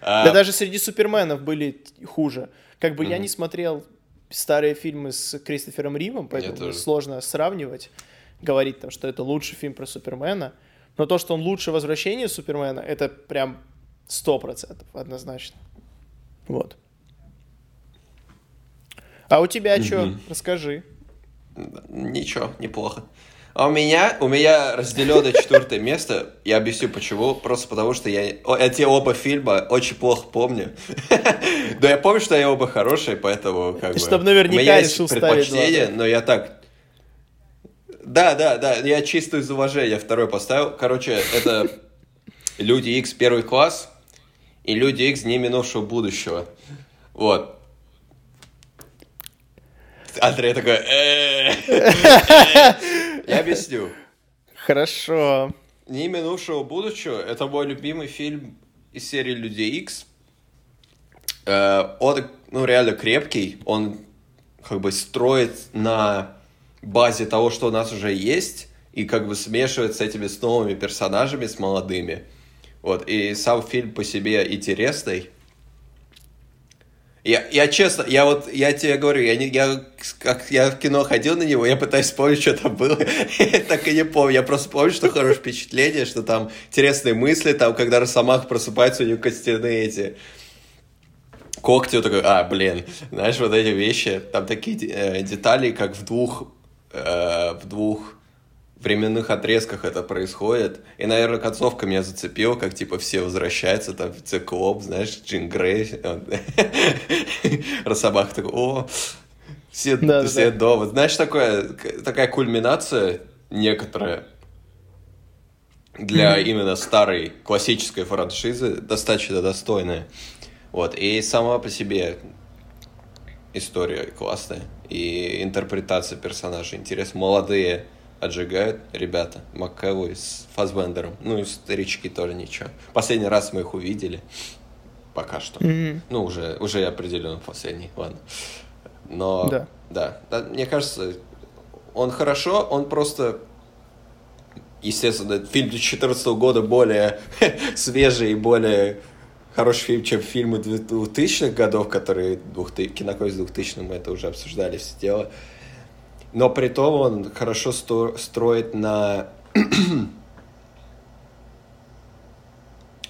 А, Да даже среди суперменов были хуже. Как бы я не смотрел старые фильмы с Кристофером Ривом, поэтому сложно сравнивать, говорить там, что это лучший фильм про Супермена. Но то, что он лучше возвращения Супермена, это прям сто процентов однозначно. Вот. А у тебя что? Расскажи. Ничего, неплохо. А у меня, у меня разделенное четвертое место. Я объясню почему. Просто потому, что я эти оба фильма очень плохо помню. <laughs> Но я помню, что они оба хорошие, поэтому как бы... Чтоб наверняка у меня есть предпочтение, но я так... Да, да, да, я чисто из уважения второй поставил. Короче, это Люди X первый класс и Люди X не минувшего будущего. Вот. Андрей такой... <laughs> «Э, Я объясню. Хорошо. Не минувшего будущего это мой любимый фильм из серии Людей X. Э, Он, ну, реально крепкий. Он как бы строит на базе того, что у нас уже есть, и как бы смешивает с этими с новыми персонажами, с молодыми. Вот, и сам фильм по себе интересный. Я, я честно, я вот, я тебе говорю, я, не, я как я в кино ходил на него, я пытаюсь вспомнить, что там было, <laughs> так и не помню. Я просто помню, что хорошее впечатление, что там интересные мысли, там, когда Росомах просыпается, у него костяные эти когти, такой, а, блин, знаешь, вот эти вещи, там такие э, детали, как в двух, э, в двух временных отрезках это происходит. И, наверное, концовка меня зацепила, как, типа, все возвращаются, там, Циклоп, знаешь, Джин Грей. он- <laughs> Росомах такой, о, все, Да, все да. дома. Знаешь, такое, такая кульминация некоторая для именно старой классической франшизы достаточно достойная. Вот, и сама по себе история классная. И интерпретация персонажей интересная. Молодые отжигают ребята. МакКэвой с Фасбендером. Ну и старички тоже ничего. Последний раз мы их увидели. Пока что. Мгм. Ну, уже, уже определенно последний, ладно. Но, Да. да. да, мне кажется, он хорошо, он просто естественно, фильм 2014 года более <laughs> свежий и более хороший фильм, чем фильмы 2000-х годов, которые 2000, кинокоис 2000 мы это уже обсуждали, все дело. Но при том он хорошо сто- строит на <clears throat>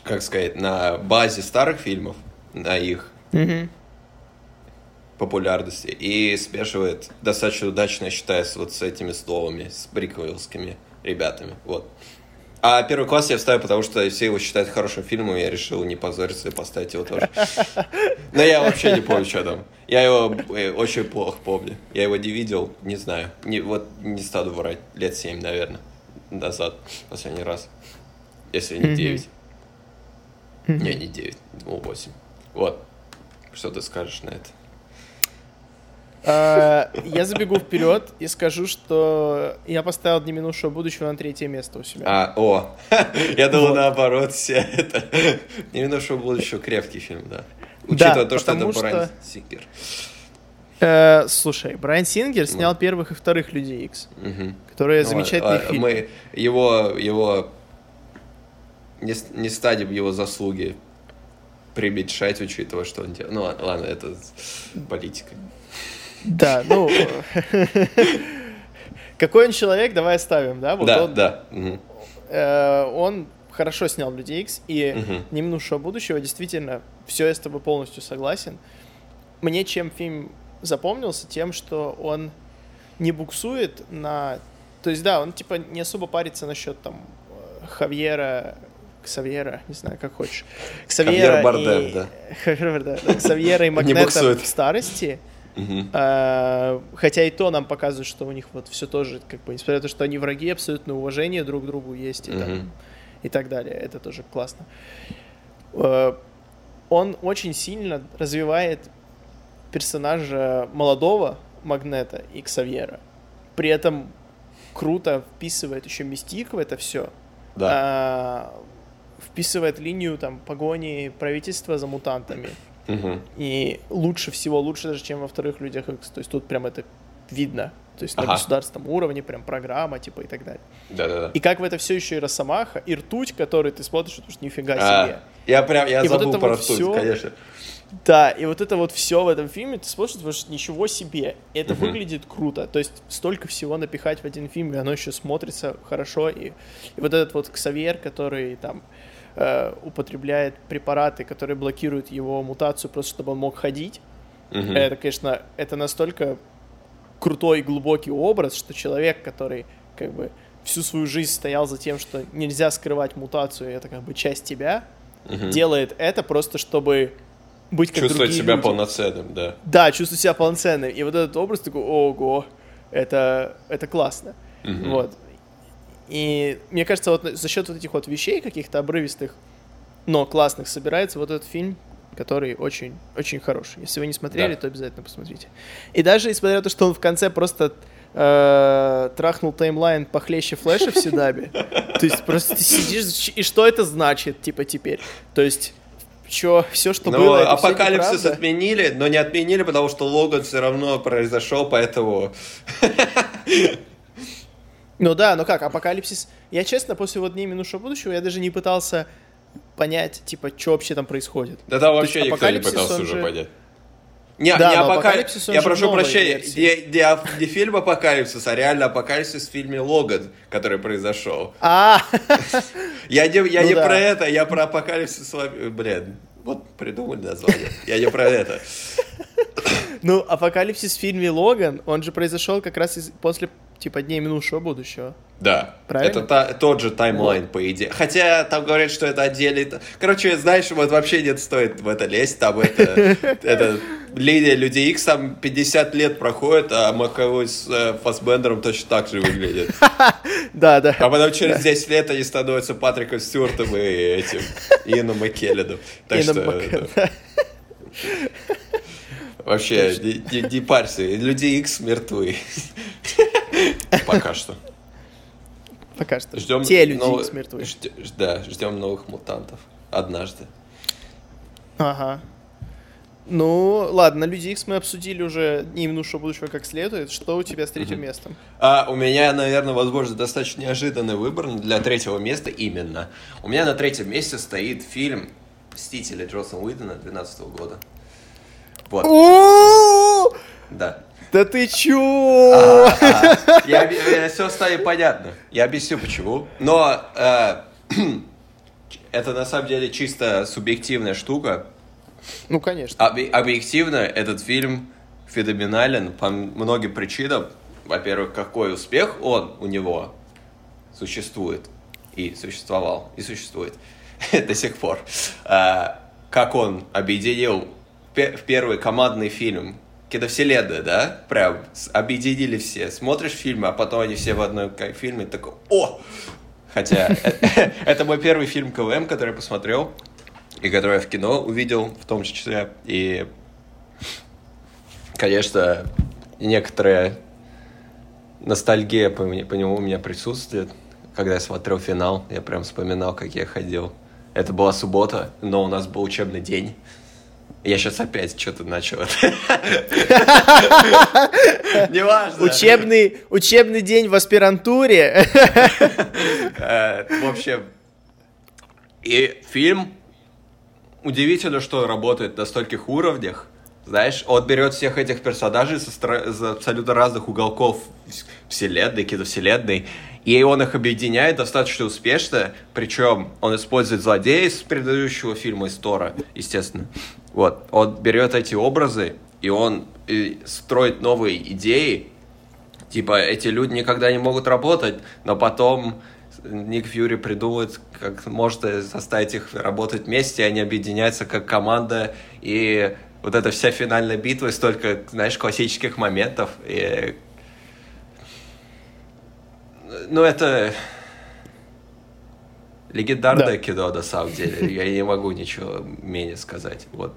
как сказать, на базе старых фильмов, на их Мгм. популярности и смешивает достаточно удачно, я считаю, с вот с этими словами, с бриквелскими ребятами, вот. А первый класс я вставил, потому что все его считают хорошим фильмом, я решил не позориться и поставить его тоже. Но я вообще не помню, что там. Я его э, очень плохо помню. Я его не видел, не знаю. Не, вот не стану врать. Лет семь, наверное, назад, последний раз. Если не девять. Не, не девять, ну восемь. Вот. Что ты скажешь на это? А, Я забегу вперед и скажу, что я поставил «Дни минувшего будущего» на третье место у себя. А, о, <laughs> я думал наоборот, все это. Не минувшего будущего крепкий фильм, да. Учитывая то, что это Брайан Сингер. Э, Слушай, Брайан Сингер снял первых и вторых «Людей Икс», которые Ну, замечательные а, фильмы. Мы его, его не, не станем его заслуги преуменьшать, учитывая, что он делает. Ну ладно, это политика. Да, <laughs> ну... <laughs> Какой он человек, давай оставим, да? Вот да, он, да. э, он хорошо снял «Людей Икс», и Мгм. «Не минувшего будущего» действительно, все я с тобой полностью согласен. Мне чем фильм запомнился? Тем, что он не буксует на... То есть, да, он, типа, не особо парится насчет, там, э, Хавьера, Ксавьера, не знаю, как хочешь. Ксавьера Хавьер Бардем, и... да. <laughs> Хавьер да, Ксавьера и Магнета в старости. Мгм. А, Хотя и то нам показывает, что у них вот все тоже, как бы, несмотря на то, что они враги, абсолютно уважение друг к другу есть и, там, Мгм. и так далее. Это тоже классно. Э, Он очень сильно развивает персонажа молодого Магнета и Ксавьера. При этом круто вписывает еще мистик в это все. Да. вписывает линию там погони правительства за мутантами. Мгм. И лучше всего, лучше даже, чем во вторых Людях Икс. То есть тут прям это видно. То есть на Ага. государственном уровне прям программа, типа, и так далее. Да-да-да. И как в это все еще и Росомаха, и ртуть, который ты смотришь, потому что нифига А, себе. Я прям, я И вот забыл это про вот ртуть, всё. конечно. Да, и вот это вот все в этом фильме, ты смотришь, думаешь, ничего себе. Это Мгм. выглядит круто. То есть столько всего напихать в один фильм, и оно еще смотрится хорошо. И, и вот этот вот Ксавьер, который там э, употребляет препараты, которые блокируют его мутацию, просто чтобы он мог ходить. Мгм. Это, конечно, это настолько крутой и глубокий образ, что человек, который как бы всю свою жизнь стоял за тем, что нельзя скрывать мутацию, это как бы часть тебя, Мгм. делает это просто, чтобы быть как Чувствовать себя люди. полноценным, да. Да, чувствовать себя полноценным. И вот этот образ такой, ого, это, это классно. Мгм. Вот. И мне кажется, вот за счет вот этих вот вещей каких-то обрывистых, но классных собирается вот этот фильм, который очень, очень хороший. Если вы не смотрели, Да. то обязательно посмотрите. И даже несмотря на то, что он в конце просто э, трахнул таймлайн похлеще Флэша в Седабе, то есть просто ты сидишь, и что это значит, типа, теперь? То есть, чё, все, что Но было, это всё апокалипсис отменили, но не отменили, потому что Логан все равно произошел, поэтому... <laughs> Ну да, ну как, апокалипсис... Я, честно, после вот Дней минувшего будущего, я даже не пытался понять, типа, что вообще там происходит. Да там вообще есть никто не пытался уже же- понять. Не, Да, не апокалипсис, апокалипсис, я прошу прощения, не, не, не фильм апокалипсис, а реально апокалипсис в фильме Логан, который произошел. А, Я не, я Ну не да. про это, я про апокалипсис с вами. Блин, вот придумали название. Я не про это. Ну, апокалипсис в фильме Логан, он же произошел как раз из- после, типа, Дней минувшего будущего. Да, Правильно? это та- тот же таймлайн, по идее. Хотя там говорят, что это отдельный... Короче, знаешь, вот вообще нет стоит в это лезть. Там это, <laughs> это линия Людей Икс там 50 лет проходит, а Маковой с э, Фассбендером точно так же выглядит. <laughs> Да, да. А потом через 10 лет они становятся Патриком Стюартом и этим, <laughs> Иэном Маккелленом. Так что... Вообще, не, не- не парься, Люди Икс мертвы. Пока что. Пока что. Ждем Те люди новых- Икс мертвы. Да, ждем новых мутантов. Однажды. Ага. Ну, ладно, Люди Икс мы обсудили уже Дни минувшего будущего как следует. Что у тебя с третьим местом? А у меня, наверное, возможно, достаточно неожиданный выбор для третьего места именно. У меня на третьем месте стоит фильм «Мстители» Джосса Уидона 2012 года. Вот, да. Да ты чё? А, Я, все станет понятно. Я объясню почему. Но э, <clears throat> это на самом деле чисто субъективная штука. Ну, конечно. Объ- объективно этот фильм феноменален по многим причинам. Во-первых, какой успех он у него существует и существовал и существует <laughs> до сих пор. А, как он объединил в первый командный фильм киновселенная, да? Прям объединили все. Смотришь фильмы, а потом они все в одном фильме, такой, о! Хотя <laughs> э, это мой первый фильм КВМ, который я посмотрел, и который я в кино увидел в том числе. И, конечно, некоторая ностальгия по, мне- по нему у меня присутствует. Когда я смотрел финал, я прям вспоминал, как я ходил. Это была суббота, но у нас был учебный день. Я сейчас опять что-то начал. <laughs> Неважно. Учебный, учебный день в аспирантуре. Э, В общем, и фильм удивительно, что работает на стольких уровнях. Знаешь, он берет всех этих персонажей со стра- из абсолютно разных уголков вселенной, киновселенной, и он их объединяет достаточно успешно, причем он использует злодея из предыдущего фильма из Тора, естественно. Вот, он берет эти образы, и он э, строит новые идеи, типа, эти люди никогда не могут работать, но потом Ник Фьюри придумает, как может заставить их работать вместе, и они объединяются как команда, и вот эта вся финальная битва, столько, знаешь, классических моментов, и... Ну, это легендарное Да. кино, на самом деле. Я не могу ничего менее сказать. Вот.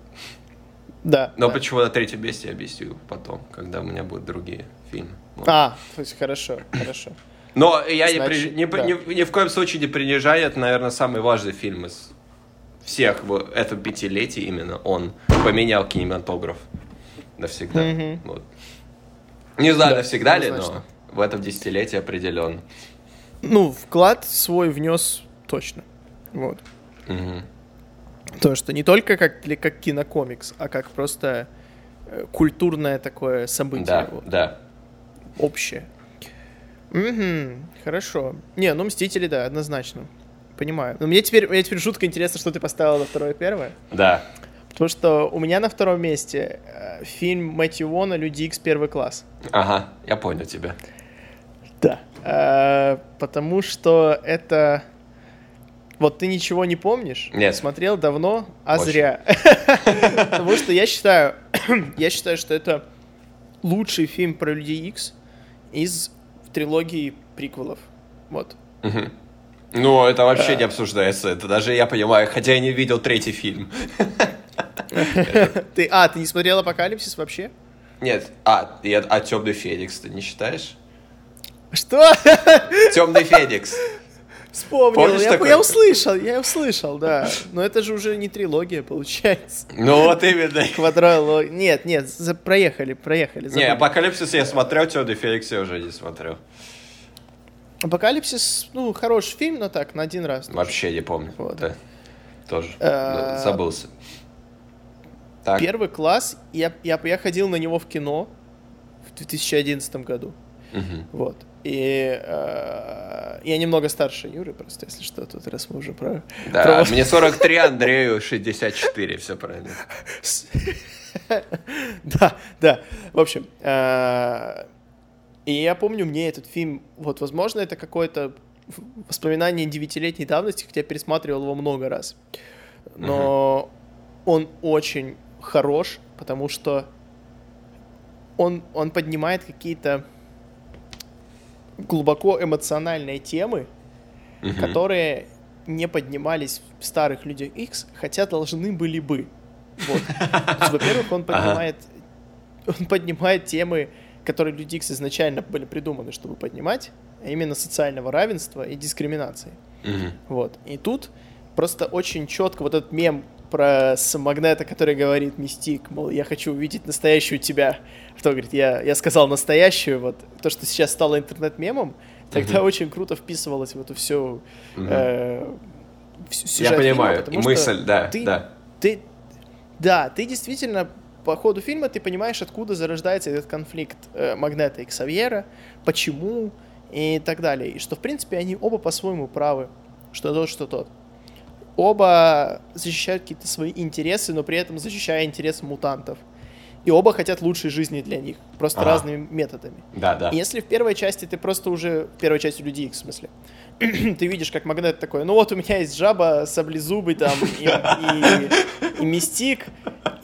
Да. Но да. почему на третьем месте я объясню потом, когда у меня будут другие фильмы. Вот. А, то есть хорошо, хорошо. Но я не, Значит, при- не, да. ни, ни в коем случае не принижаю, это, наверное, самый важный фильм из всех в этом пятилетии именно. Он поменял кинематограф навсегда. Мгм. Вот. Не знаю, Да, навсегда ли, но в этом десятилетии определенно. Ну, вклад свой внес точно. Вот. Мгм. То, что не только как, ли- как кинокомикс, а как просто э, культурное такое событие. Да, вот, да. общее. Угу, хорошо. Не, ну Мстители, да, однозначно. Понимаю. Но мне теперь, мне теперь жутко интересно, что ты поставил на второе первое. Да. Потому что у меня на втором месте э, фильм Мэтью Вона «Люди Икс. Первый класс». Ага, я понял тебя. Да. Э, потому что это... Вот ты ничего не помнишь? Нет. Смотрел давно, а Очень. зря. <laughs> Потому что я считаю, <clears throat> я считаю, что это лучший фильм про Людей Икс из трилогии приквелов. Вот. Ну, это вообще Э. не обсуждается. Это даже я понимаю, хотя я не видел третий фильм. <laughs> Ты, а, ты не смотрел Апокалипсис вообще? Нет, а, и- а Темный Феникс ты не считаешь? Что? <laughs> Темный Феникс. Вспомнил. Помнишь Я, такой? я услышал, я услышал, да. Но это же уже не трилогия, получается. Ну вот именно. Квадрология. Нет, нет, за- проехали, проехали. Не, забыли. Апокалипсис я смотрел, Темный Феникс я уже не смотрел. Апокалипсис, ну, хороший фильм, но так, на один раз. тоже. Вообще не помню. Вот. Да. Тоже. Ну, Забылся. Так. Первый класс, я, я, я ходил на него в кино в 2011 году. Мгм. Вот. И э, я немного старше Юры, просто, если что, тут раз мы уже про... Да, про- мне 43, Андрею 64, все правильно. <laughs> Да, да. В общем, э, и я помню, мне этот фильм, вот, возможно, это какое-то воспоминание девятилетней давности, хотя я пересматривал его много раз. Но он очень хорош, потому что он, он поднимает какие-то глубоко эмоциональные темы, Мгм. которые не поднимались в старых людях X, хотя должны были бы. Вот. <laughs> Во-первых, он поднимает, он поднимает темы, которые люди X изначально были придуманы, чтобы поднимать, а именно социального равенства и дискриминации. Мгм. Вот. И тут просто очень четко вот этот мем про с Магнета, который говорит Мистик, мол, я хочу увидеть настоящую тебя. Кто говорит, я, я сказал настоящую, вот. То, что сейчас стало интернет-мемом, тогда Мгм. очень круто вписывалось в эту всю, Мгм. э, Я сюжет фильма, понимаю, и что мысль, да, ты- да. ты, да, ты действительно по ходу фильма ты понимаешь, откуда зарождается этот конфликт э, Магнета и Ксавьера, почему и так далее. И что, в принципе, они оба по-своему правы, что тот, что тот. Оба защищают какие-то свои интересы, но при этом защищая интересы мутантов. И оба хотят лучшей жизни для них, просто Ага. разными методами. Да, да. И Если в первой части ты просто уже, в первой части Люди Икс, в смысле, <clears throat> ты видишь, как Магнет такой, ну вот у меня есть жаба, саблезубый там и, и, и мистик,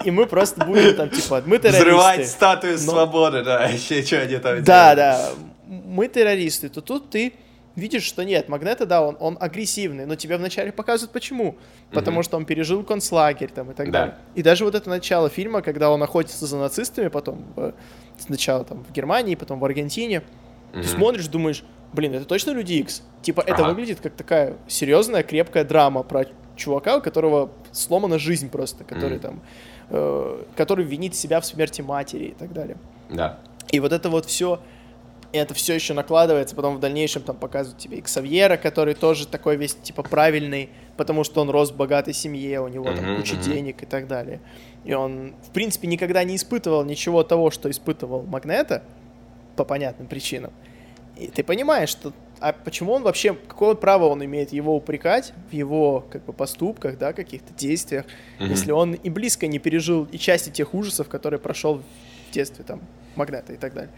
и мы просто будем там, типа, мы террористы. Взрывать статую Но- свободы, да, <laughs> еще что они там Да, делают. да, мы террористы, то тут ты видишь, что нет, Магнета, да, он, он агрессивный, но тебе вначале показывают почему. Потому Мгм. что он пережил концлагерь там и так Да. далее. И даже вот это начало фильма, когда он охотится за нацистами, потом э, сначала там в Германии, потом в Аргентине, ты Мгм. смотришь, думаешь, блин, это точно Люди Икс? Типа, это Ага. выглядит как такая серьезная, крепкая драма про чувака, у которого сломана жизнь просто, который Мгм. там, э, который винит себя в смерти матери и так далее. Да. И вот это вот все, это все еще накладывается, потом в дальнейшем там показывают тебе Иксавьера, который тоже такой весь типа правильный, потому что он рос в богатой семье, у него там куча денег и так далее. И он, в принципе, никогда не испытывал ничего того, что испытывал Магнета, по понятным причинам. И ты понимаешь, что а почему он вообще, какое право он имеет его упрекать в его как бы поступках, да, каких-то действиях, Мгм. если он и близко не пережил и части тех ужасов, которые прошел в детстве там Магнета и так далее.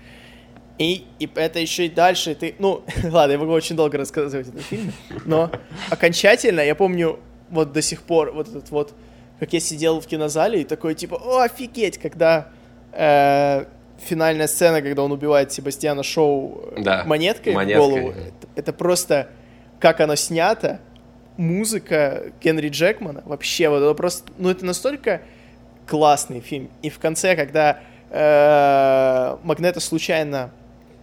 И, и это еще и дальше ты... Ну, <laughs> ладно, я могу очень долго рассказывать этот фильм, но окончательно, я помню, вот до сих пор, вот этот вот, как я сидел в кинозале и такой, типа, о, офигеть, когда э, финальная сцена, когда он убивает Себастьяна Шоу Да, монеткой, монеткой. в голову, это, это просто, как оно снято, музыка Генри Джекмана, вообще, вот это просто, ну, это настолько классный фильм. И в конце, когда э, Магнета случайно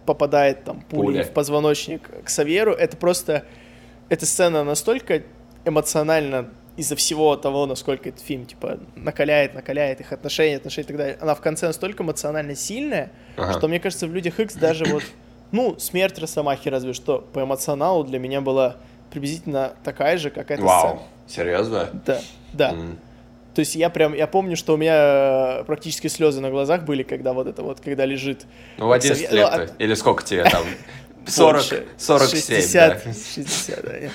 попадает там пулей Пуля. в позвоночник к Саверу, это просто... Эта сцена настолько эмоционально из-за всего того, насколько этот фильм, типа, накаляет, накаляет их отношения, отношения и так далее. Она в конце настолько эмоционально сильная, Ага. что, мне кажется, в «Людях Икс» даже вот, ну, смерть Росомахи разве что по эмоционалу для меня была приблизительно такая же, как эта Вау, сцена. серьезно? Да, да. М. То есть я прям, я помню, что у меня э, практически слезы на глазах были, когда вот это вот, когда лежит... Ну, в 11 Совет- лет ну, Или сколько тебе там? <laughs> 40, больше. 47, 60, да. 60, да. Нет,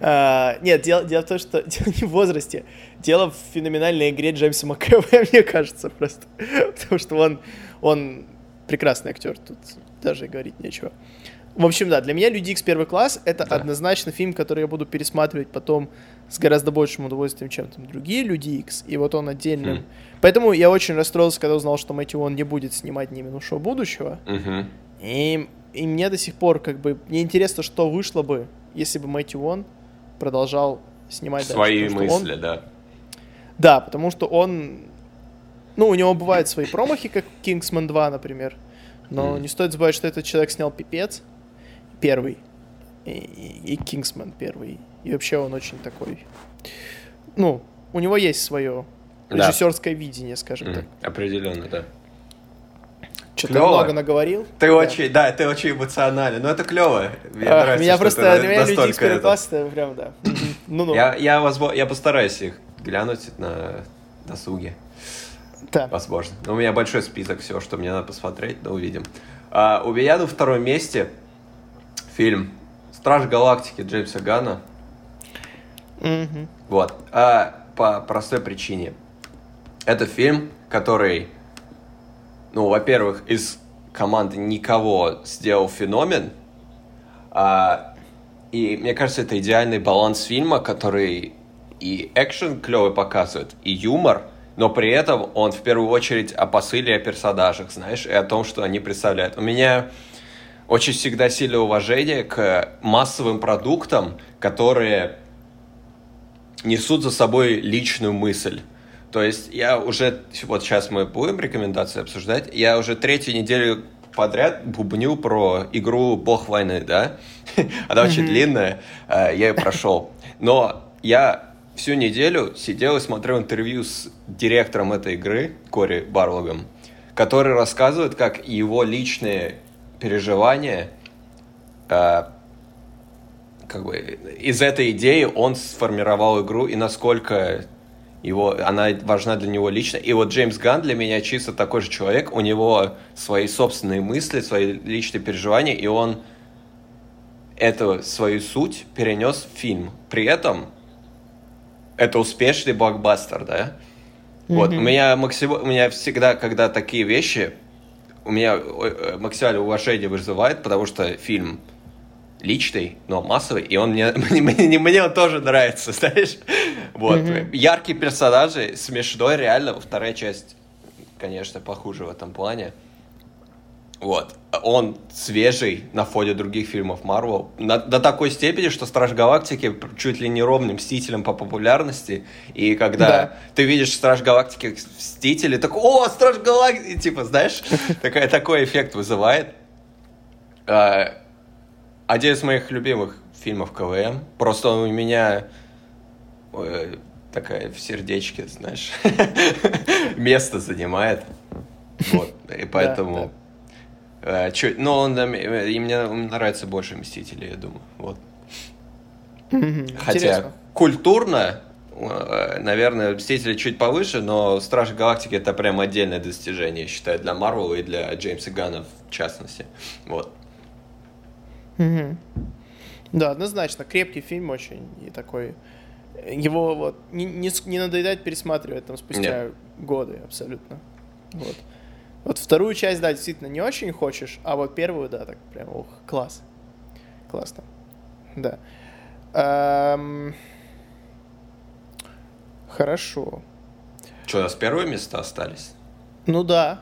А, нет дело, дело в том, что <laughs> дело не в возрасте. Дело в феноменальной игре Джеймса МакЭвоя, <laughs> мне кажется, просто. Потому что он, он прекрасный актер, тут даже и говорить нечего. В общем, да, для меня «Люди Икс первый класс» — это Да. однозначно фильм, который я буду пересматривать потом с гораздо большим удовольствием, чем там другие «Люди Икс», и вот он отдельным. Хм. Поэтому я очень расстроился, когда узнал, что Мэтью Он не будет снимать «Не минувшего будущего». Мгм. И, и мне до сих пор, как бы, мне интересно, что вышло бы, если бы Мэтью Вон продолжал снимать дальше, Свои потому что он- мысли, да. да, потому что он... Ну, у него бывают свои промахи, как Kingsman 2, например. Но Мгм. не стоит забывать, что этот человек снял «Пипец» первый. И, «Кингсман» первый. И вообще он очень такой... Ну, у него есть свое Да. режиссерское видение, скажем Мгм. так. Определенно, да. Что-то Клёво. много наговорил. Ты Да. очень, да, ты очень эмоциональный, но это клево. Мне А, нравится, меня что просто... ты Для меня «Люди первый это- класс» это прям, да. <laughs> Мгм. Ну-ну. Я, я, возможно, я постараюсь их глянуть на досуге, Да. возможно. Но у меня большой список всего, что мне надо посмотреть, но увидим. А, у меня на втором месте фильм «Страж галактики» Джеймса Ганна. Мгм. Вот. А, по простой причине. Это фильм, который, ну, во-первых, из команды никого сделал феномен. А, и мне кажется, это идеальный баланс фильма, который и экшен клевый показывает, и юмор, но при этом он в первую очередь о посыле, о персонажах, знаешь, и о том, что они представляют. У меня очень всегда сильное уважение к массовым продуктам, которые несут за собой личную мысль. То есть я уже, вот сейчас мы будем рекомендации обсуждать, я уже третью неделю подряд бубню про игру «Бог войны», да? <laughs> Она очень длинная, э, я ее прошел. Но я всю неделю сидел и смотрел интервью с директором этой игры, Кори Барлогом, который рассказывает, как его личные переживания э, как бы из этой идеи он сформировал игру и насколько его, она важна для него лично. И вот Джеймс Ганн для меня чисто такой же человек. У него свои собственные мысли, свои личные переживания, и он эту свою суть перенес в фильм. При этом это успешный блокбастер, да? Вот, у меня, максим... у меня всегда, когда такие вещи, у меня э, максимальное уважение вызывает, потому что фильм личный, но массовый, и он мне, <laughs> мне, мне он тоже нравится, <laughs> знаешь? Вот. Яркие персонажи, смешной, реально. Вторая часть, конечно, похуже в этом плане. Вот. Он свежий на фоне других фильмов Марвел. До такой степени, что Страж Галактики чуть ли не ровным Мстителем по популярности. И когда Да. ты видишь Страж Галактики Мстители, так о, Страж Галактики! Типа, знаешь, <laughs> такой эффект вызывает. А, один из моих любимых фильмов КВМ. Просто он у меня э, такая в сердечке, знаешь, <laughs> место занимает. Вот. И поэтому... э, чё- но он, э, и мне нравится больше Мстители, я думаю. Вот. Хотя Интересно. культурно, э, наверное, Мстители чуть повыше, но Стражи Галактики это прям отдельное достижение, я считаю, для Марвела и для Джеймса Ганна в частности. Вот. Да, однозначно. Крепкий фильм очень и такой. Его вот не, не, не надоедает пересматривать там спустя годы абсолютно. Вот. Вот вторую часть, да, действительно не очень хочешь, а вот первую, да, так прям, ух, класс. Классно. Да. Эм, Хорошо. Что, у нас первые места остались? Ну да.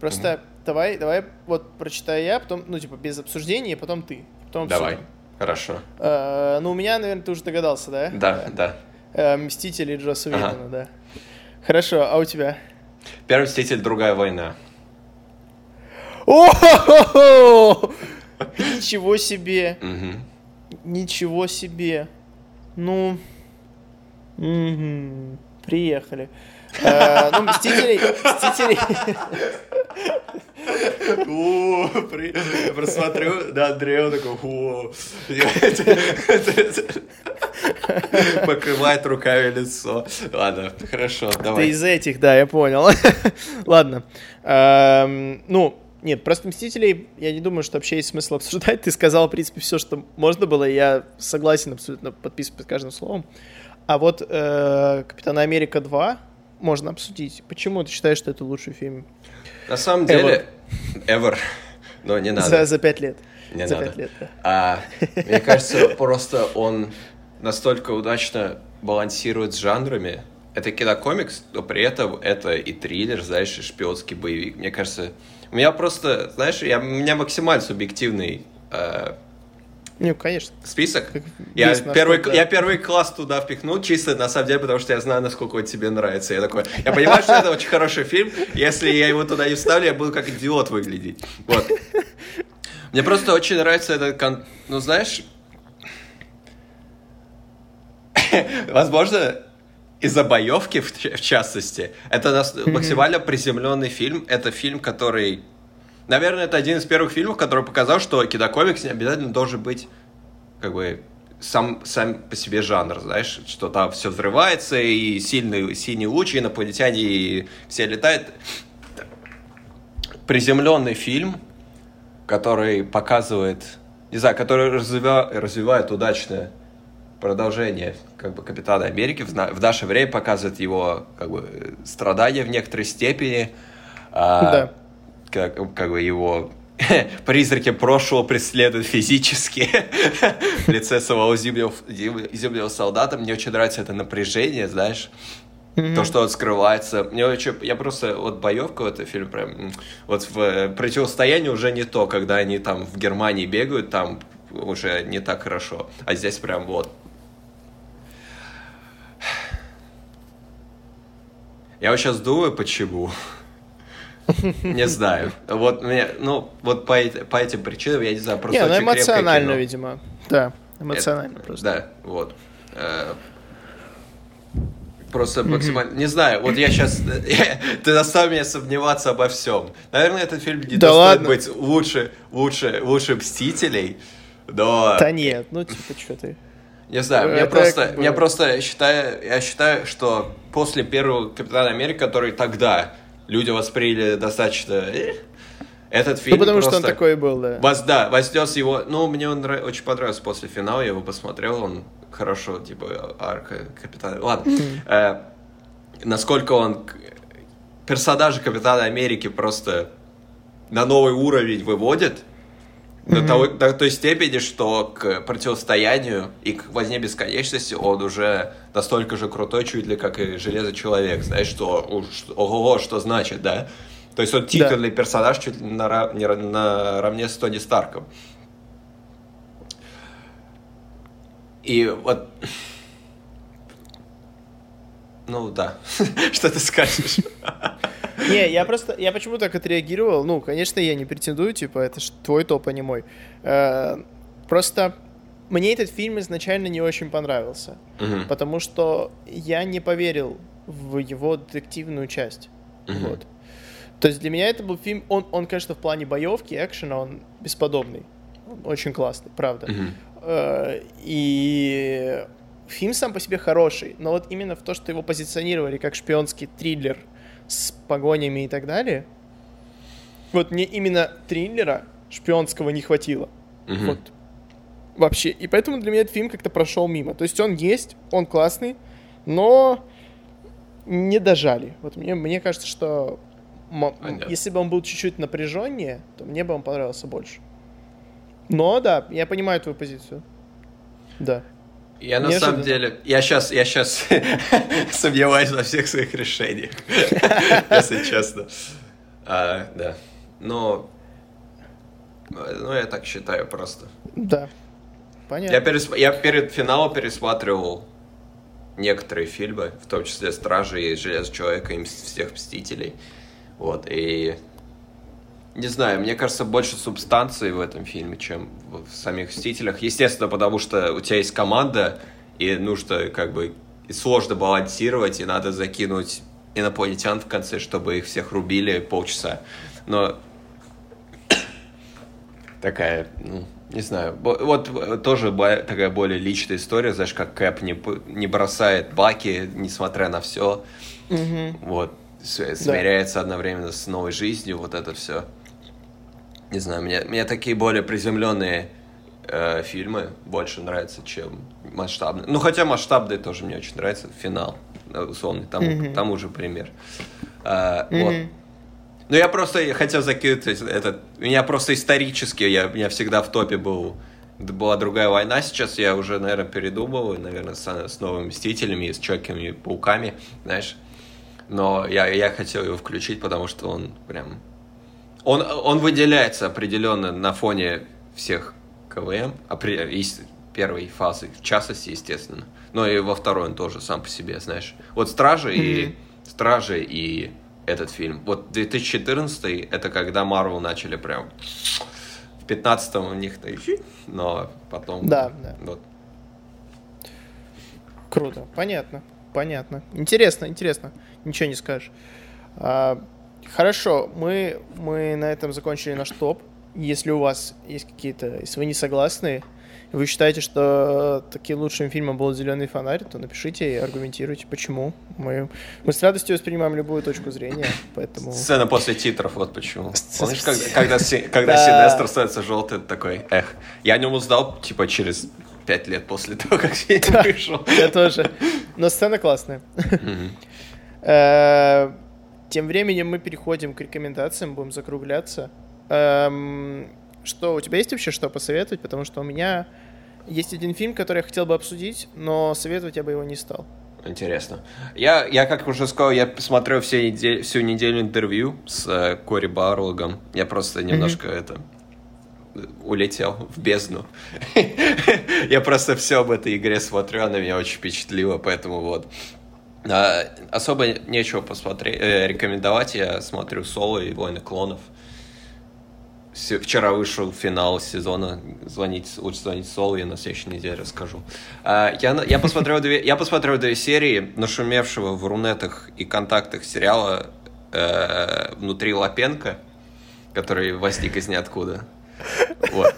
Просто давай, давай вот прочитаю я, потом, ну, типа, без обсуждения, и потом ты. Потом Давай. обсудим. Хорошо. Э, ну, у меня, наверное, ты уже догадался, да? Да, да. Э, Мстители Джосса Ага. Уидона, да. Хорошо, а у тебя? Первый мститель, другая война. О! Ничего себе! Ничего себе! Ну, приехали. Э, Ну, Мстителей, Мстителей, О, при- Я просто смотрю на Андрея, он такой, о. Покрывает руками лицо. Ладно, хорошо, ты давай. из этих, да, я понял. <laughs> Ладно. Эм, Ну, нет, просто Мстителей, я не думаю, что вообще есть смысл обсуждать. Ты сказал, в принципе, все, что можно было, и я согласен абсолютно, подписываюсь под каждым словом. А вот э, Капитан Америка 2 можно обсудить. Почему ты считаешь, что это лучший фильм На самом деле, ever. Но не за, надо. за пять лет? Не за надо. пять лет, да. А, мне кажется, просто он настолько удачно балансирует с жанрами. Это кинокомикс, но при этом это и триллер, знаешь, и шпионский боевик. Мне кажется, у меня просто, знаешь, я, у меня максимально субъективный э, Ну, конечно. список. Как Я первый, да. я первый класс туда впихнул, чисто на самом деле, потому что я знаю, насколько он тебе нравится. Я такой, я понимаю, что это очень хороший фильм. Если я его туда не вставлю, я буду как идиот выглядеть. Вот. Мне просто очень нравится этот, кон- ну знаешь, <laughs> возможно, из-за боевки, в, в частности, это нас- максимально приземленный фильм. Это фильм, который... Наверное, это один из первых фильмов, который показал, что кинокомикс не обязательно должен быть как бы сам, сам по себе жанр, знаешь, что там все взрывается, и сильный, синий луч, и инопланетяне, и все летают. Приземленный фильм, который показывает, не знаю, который развива- развивает удачное продолжение как бы Капитана Америки в, в наше время показывает его как бы страдания в некоторой степени, а, Да. как, как бы его <laughs> призраки прошлого преследуют физически <laughs> в лице самого зимнего, зим- зимнего солдата. Мне очень нравится это напряжение, знаешь, то, что он скрывается. Мне очень, я просто, вот боевка в этом фильме прям, вот в э, противостоянии уже не то, когда они там в Германии бегают, там уже не так хорошо. А здесь прям вот. Я вот сейчас думаю, почему. Не знаю. Вот мне, ну, вот по, по этим причинам, я не знаю, просто Не, ну эмоционально, видимо. Да, эмоционально Это- просто. Да, вот. Э, Просто максимально... Не знаю, вот я сейчас... Ты заставил меня сомневаться обо всем. Наверное, этот фильм не Да достоин ладно. быть лучше, лучше, лучше «Мстителей», но... Да нет, ну типа, что ты. Не знаю, мне Это просто, как бы- мне просто считаю, я считаю, что после первого Капитана Америки, который тогда люди восприняли достаточно, э, этот фильм Ну, потому что он просто такой был, да. воз- да, вознес его, ну, мне он нрав- очень понравился после финала, я его посмотрел, он хорошо, типа, арка Капитана, ладно, Э, насколько он, персонажа Капитана Америки просто на новый уровень выводит, до, того, до той степени, что к противостоянию и к возне бесконечности он уже настолько же крутой, чуть ли как и Железный Человек. Знаешь, что, уж, ого, что значит, да? То есть он титульный персонаж чуть ли нара- не ра- наравне с Тони Старком. И вот... Ну да, <laughs> что ты скажешь? <laughs> Не, я просто, я почему так отреагировал? Ну, конечно, я не претендую, типа, это ж твой топ, а не мой. Э, Просто мне этот фильм изначально не очень понравился, потому что я не поверил в его детективную часть. Вот. То есть для меня это был фильм, он, он, конечно, в плане боевки, экшена, он бесподобный. Он очень классный, правда. Э, И фильм сам по себе хороший, но вот именно в то, что его позиционировали как шпионский триллер с погонями и так далее, вот мне именно триллера шпионского не хватило. Мгм. Вот. Вообще. И поэтому для меня этот фильм как-то прошел мимо. То есть он есть, он классный, но не дожали. Вот мне, мне кажется, что Понятно. если бы он был чуть-чуть напряженнее, то мне бы он понравился больше. Но да, я понимаю твою позицию. Да. Я на Неожиданно. самом деле, я сейчас, я сейчас <laughs> сомневаюсь во всех своих решениях, <laughs> если честно. А, да. Но, ну, я так считаю просто. Да. Понятно. Я, перес- я перед финалом пересматривал некоторые фильмы, в том числе «Стражи» и «Железный человек» и «Мс- всех Мстителей. Вот, и... Не знаю, мне кажется, больше субстанции в этом фильме, чем в самих «Мстителях». Естественно, потому что у тебя есть команда, и нужно как бы... Сложно балансировать, и надо закинуть инопланетян в конце, чтобы их всех рубили полчаса. Но <coughs> такая, ну, не знаю, вот э, тоже такая более личная история, знаешь, как Кэп не, не бросает Баки, несмотря на все, Мгм. вот, смиряется одновременно с новой жизнью, вот это все. Не знаю, мне, мне такие более приземленные э, фильмы больше нравятся, чем масштабные. Ну, хотя масштабные тоже мне очень нравится, финал, э, условный, тому, Мгм. тому же пример. А, вот. Мгм. Ну, я просто хотел закинуть этот... У меня просто исторически, я, меня всегда в топе был... Была другая война, сейчас я уже, наверное, передумал, и, наверное, с, с новыми Мстителями и с Человеками Пауками, знаешь. Но я, я хотел его включить, потому что он прям... Он, он выделяется определенно на фоне всех КВМ, опре- из первой фазы, в частности, естественно. Но и во второй он тоже сам по себе, знаешь. Вот Стражи и. Стражи и этот фильм. Вот 2014 это когда Марвел начали прям в 15 у них но потом Да, да. вот Круто. Понятно. Понятно. Интересно, интересно. Ничего не скажешь. А, хорошо, мы, мы на этом закончили наш топ. Если у вас есть какие-то, если вы не согласны, вы считаете, что таким лучшим фильмом был «Зеленый фонарь», то напишите и аргументируйте, почему. Мы, мы с радостью воспринимаем любую точку зрения, поэтому... Сцена после титров, вот почему. Помнишь, когда, <laughs> когда, когда Да. Синестр становится желтый, ты такой, эх. Я о нем узнал, типа, через пять лет после того, как <laughs> фильм вышел. Я тоже. Но сцена классная. Тем временем мы переходим к рекомендациям, будем закругляться. Эм, Что, у тебя есть вообще что посоветовать? Потому что у меня есть один фильм, который я хотел бы обсудить, но советовать я бы его не стал. Интересно. Я, я, как уже сказал, я посмотрел все недель- всю неделю интервью с э, Кори Барлогом. Я просто немножко это э, улетел в бездну. <laughs> Я просто все об этой игре смотрю, она меня очень впечатлила, поэтому вот. А, Особо нечего посмотреть, э, рекомендовать. Я смотрю Соло и Войны клонов. Вчера вышел финал сезона. Звонить, лучше звонить Соло, я на следующей неделе расскажу. А, Я, я, посмотрел две, я посмотрел две серии нашумевшего в рунетах и контактах сериала э, «Внутри Лапенко», который возник из ниоткуда. Вот.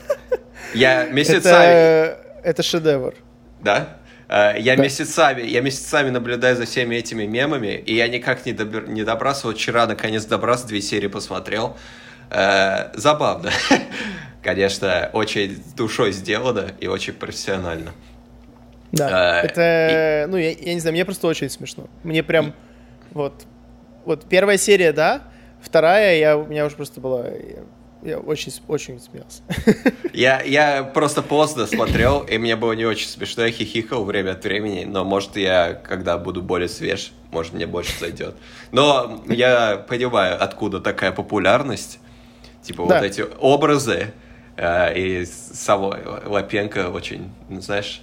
Я месяцами... Это, это шедевр. Да? Э, Я Да. месяцами, я месяцами наблюдаю за всеми этими мемами, и я никак не, добер- не добрался. Вот вчера наконец добрался, две серии посмотрел. Э, забавно. <laughs> Конечно, очень душой сделано и очень профессионально. Да. Э, это, ну, я, я не знаю, мне просто очень смешно. Мне прям, вот, вот первая серия, да, вторая, я, у меня уже просто была, я, очень, очень смеялся. <laughs> Я, я просто поздно смотрел, и мне было не очень смешно, я хихикал время от времени, но может я, когда буду более свеж, может мне больше зайдет. Но я понимаю, откуда такая популярность, типа Да. вот эти образы, э, и само Лапенко очень, ну, знаешь,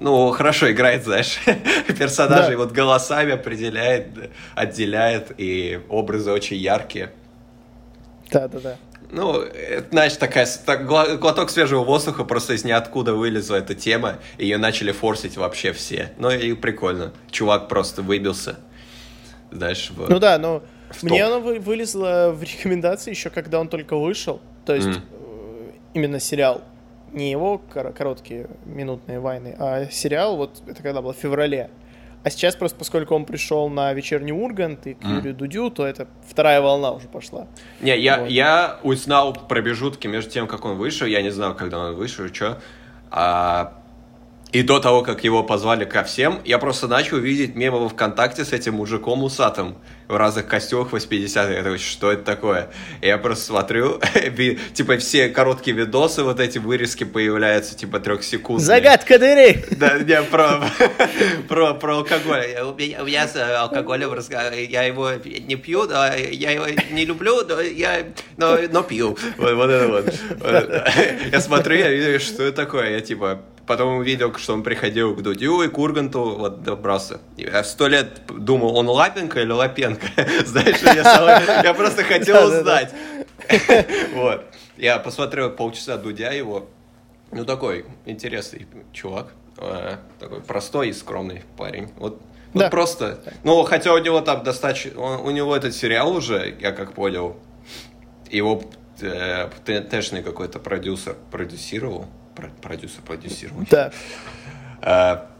ну, хорошо играет, знаешь, <laughs> персонажей Да. вот голосами определяет, отделяет, и образы очень яркие. Да-да-да. Ну, это, знаешь, такая, так, глоток свежего воздуха, просто из ниоткуда вылезла эта тема, ее начали форсить вообще все. Ну и прикольно. Чувак просто выбился. Знаешь, в... Ну да, но В мне топ. оно вы- вылезло в рекомендации еще когда он только вышел. То есть э, именно сериал. Не его кор- короткие минутные войны, а сериал, вот это когда было в феврале. А сейчас просто, поскольку он пришел на вечерний Ургант и к Мгм. Юрию Дудю, то это вторая волна уже пошла. Не, я, Вот. я узнал промежутки между тем, как он вышел, я не знал, когда он вышел что. А И до того, как его позвали ко всем, я просто начал видеть мемы во ВКонтакте с этим мужиком усатым в разных костюмах 80-х. Я такой, что это такое? Я просто смотрю, <laughs> типа все короткие видосы, вот эти вырезки появляются, типа трех секунд. Загадка дыры! <laughs> Да, не, про, <laughs> про, про алкоголь. У меня, с алкоголем я его не пью, да, я его не люблю, но я но, но пью. Вот, вот это вот. Я смотрю, я вижу, что это такое. Я типа Потом увидел, что он приходил к Дудю и к Урганту, вот добрался. Я сто лет думал, он Лапенко или Лапенко. <laughs> Знаешь, я, я просто хотел узнать. <laughs> Вот. Я посмотрел полчаса Дудя его. Ну, такой интересный чувак. Э, такой простой и скромный парень. Вот вот да. просто. Ну, хотя у него там достаточно. у него этот сериал уже, я как понял, его э, какой-то продюсер продюсировал продюсер продюсировал. Да. А,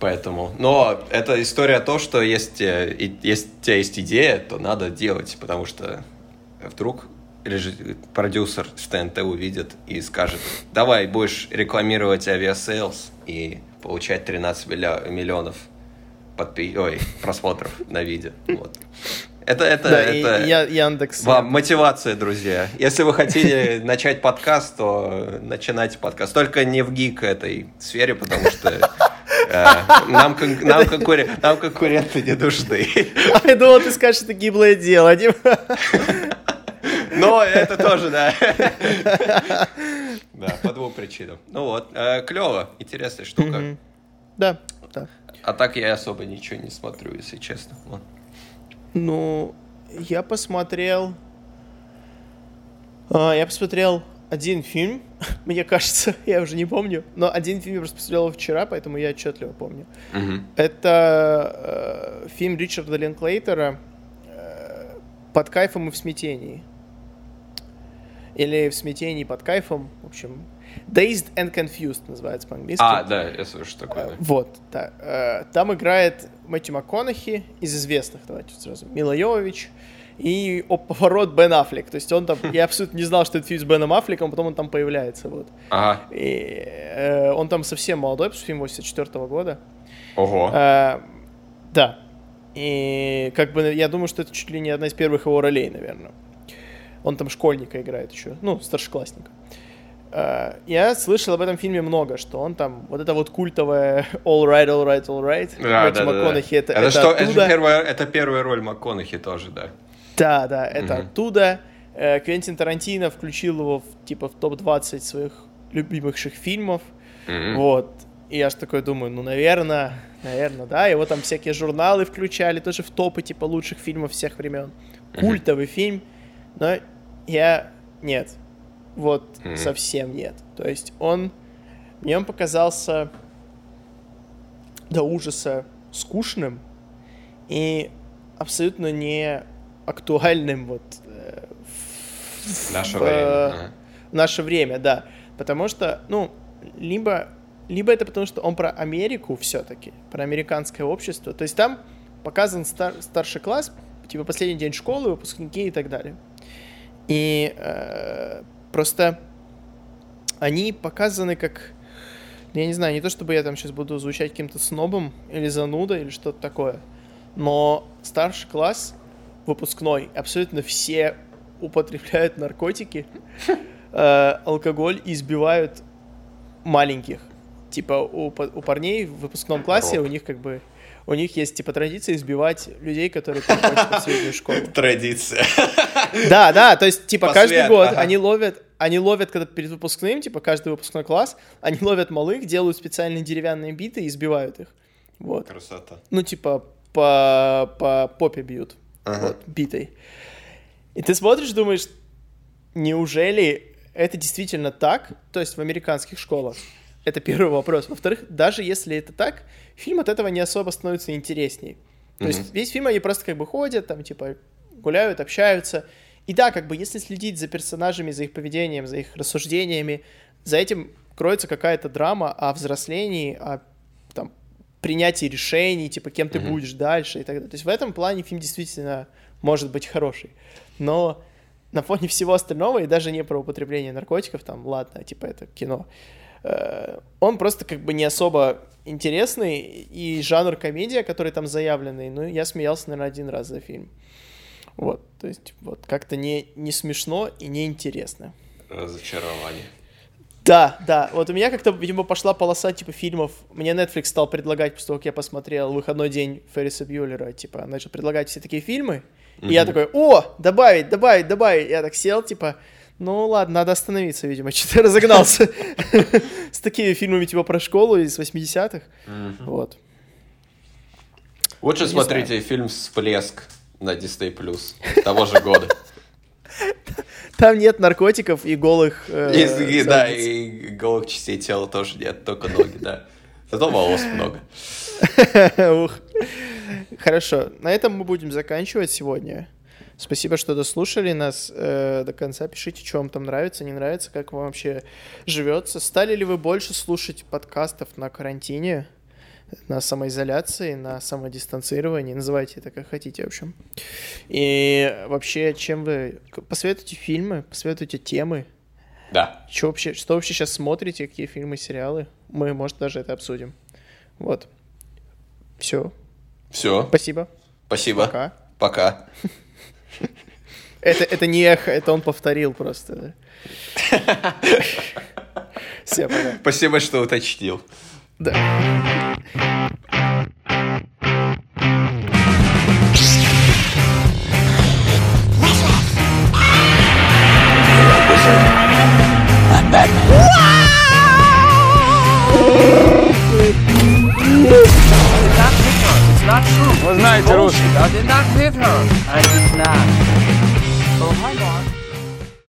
поэтому, но это история то, что э, есть, у тебя есть идея, то надо делать, потому что вдруг продюсер в ТНТ увидит и скажет, давай будешь рекламировать Aviasales и получать 13 миллионов подпи... Ой, просмотров на видео. Вот. Это, это, да, это и Яндекс. Вам мотивация, друзья. Если вы хотите <laughs> начать подкаст, то начинайте подкаст. Только не в гик этой сфере, потому что э, нам, нам, конкурен, нам конкуренты не нужны. А я думал, ты скажешь, это гиблое дело. <laughs> Но это тоже, да. Да, по двум причинам. Ну вот, э, клево, интересная штука. Да, да. А так я особо ничего не смотрю, если честно. Ну, я посмотрел... А, я посмотрел один фильм, <laughs> мне кажется, <laughs> я уже не помню, но один фильм я просто посмотрел вчера, поэтому я отчетливо помню. Uh-huh. Это э, фильм Ричарда Линклейтера э, «Под кайфом и в смятении». Или «В смятении под кайфом», в общем, Dazed and Confused называется по-английски. А, да, я слышу такое. Да. Вот, да. Э, там играет Мэтью МакКонахи из известных, давайте сразу, Мила Йовович и о, поворот Бен Аффлек. То есть он там, я абсолютно не знал, что это фильм с Беном Аффлеком, потом он там появляется, вот. Ага. И, э, он там совсем молодой, фильм 84 -го года. Ого. Э, да. И как бы я думаю, что это чуть ли не одна из первых его ролей, наверное. Он там школьника играет еще, ну, старшеклассника. Э, я слышал об этом фильме много, что он там, вот это вот культовая <laughs> All Right, All Right, All Right, да, Мэтью да, МакКонахи, да. это, это, это, что, это, первая, это первая роль МакКонахи тоже, да. Да, да, это угу. оттуда. Э, Квентин Тарантино включил его в, типа в топ-20 своих любимых фильмов, угу. вот. И я же такой думаю, ну, наверное, наверное, да, его там всякие журналы включали тоже в топы, типа, лучших фильмов всех времен. Культовый угу. фильм, но я... Нет, вот mm-hmm. совсем нет. То есть он... Мне он показался до ужаса скучным и абсолютно не актуальным вот э, в наше в, время. В наше время, да. Потому что, ну, либо, либо это потому, что он про Америку все-таки, про американское общество. То есть там показан стар, старший класс, типа последний день школы, выпускники и так далее. И э, Просто они показаны как... Я не знаю, не то чтобы я там сейчас буду звучать каким-то снобом или занудой или что-то такое, но старший класс выпускной, абсолютно все употребляют наркотики, э, алкоголь и избивают маленьких. Типа у, у парней в выпускном классе у них как бы у них есть, типа, традиция избивать людей, которые приходят в среднюю школу. <laughs> Традиция. Да, да, то есть, типа, каждый год они ловят, они ловят, когда перед выпускным, типа, каждый выпускной класс, они ловят малых, делают специальные деревянные биты и избивают их. Вот. Красота. Ну, типа, по, по попе бьют. Ага. Вот, битой. И ты смотришь, думаешь, неужели это действительно так? То есть в американских школах? Это первый вопрос. Во-вторых, даже если это так, фильм от этого не особо становится интересней. То mm-hmm. есть весь фильм они просто как бы ходят, там типа гуляют, общаются. И да, как бы если следить за персонажами, за их поведением, за их рассуждениями, за этим кроется какая-то драма о взрослении, о там, принятии решений, типа кем ты mm-hmm. будешь дальше и так далее. То есть в этом плане фильм действительно может быть хороший. Но на фоне всего остального, и даже не про употребление наркотиков, там, ладно, типа это кино, он просто как бы не особо интересный, и жанр комедия, который там заявленный, ну, я смеялся, наверное, один раз за фильм. Вот, то есть, вот, как-то не, не смешно и не интересно. Разочарование. Да, да. Вот у меня как-то, видимо, пошла полоса, типа, фильмов. Мне Netflix стал предлагать, после того, как я посмотрел «Выходной день» Ферриса Бьюлера, типа, начал предлагать все такие фильмы. И я такой, о, добавить, добавить, добавить. Я так сел, типа, ну ладно, надо остановиться, видимо, <laughs> что-то разогнался <laughs> с такими фильмами, типа, про школу из 80-х. Вот. Лучше смотрите фильм «Всплеск» на Disney Plus того же года. <laughs> Там нет наркотиков и голых... э, И, да, и голых частей тела тоже нет, только ноги, да. Зато волос много. Ух. Хорошо, на этом мы будем заканчивать сегодня. Спасибо, что дослушали нас э, до конца. Пишите, что вам там нравится, не нравится, как вам вообще живется. Стали ли вы больше слушать подкастов на карантине, на самоизоляции, на самодистанцировании? Называйте это как хотите, в общем. И вообще, чем вы... Посоветуйте фильмы, посоветуйте темы. Да. Что вообще, что вообще сейчас смотрите, какие фильмы, сериалы? Мы, может, даже это обсудим. Вот. Все. Все. Спасибо. Спасибо. Пока. Пока. Это, это не эхо, это он повторил просто. Все. Спасибо, что уточнил. Да. did not true. It was nice, Bullshit. I did not hit her. I did not. Oh my god.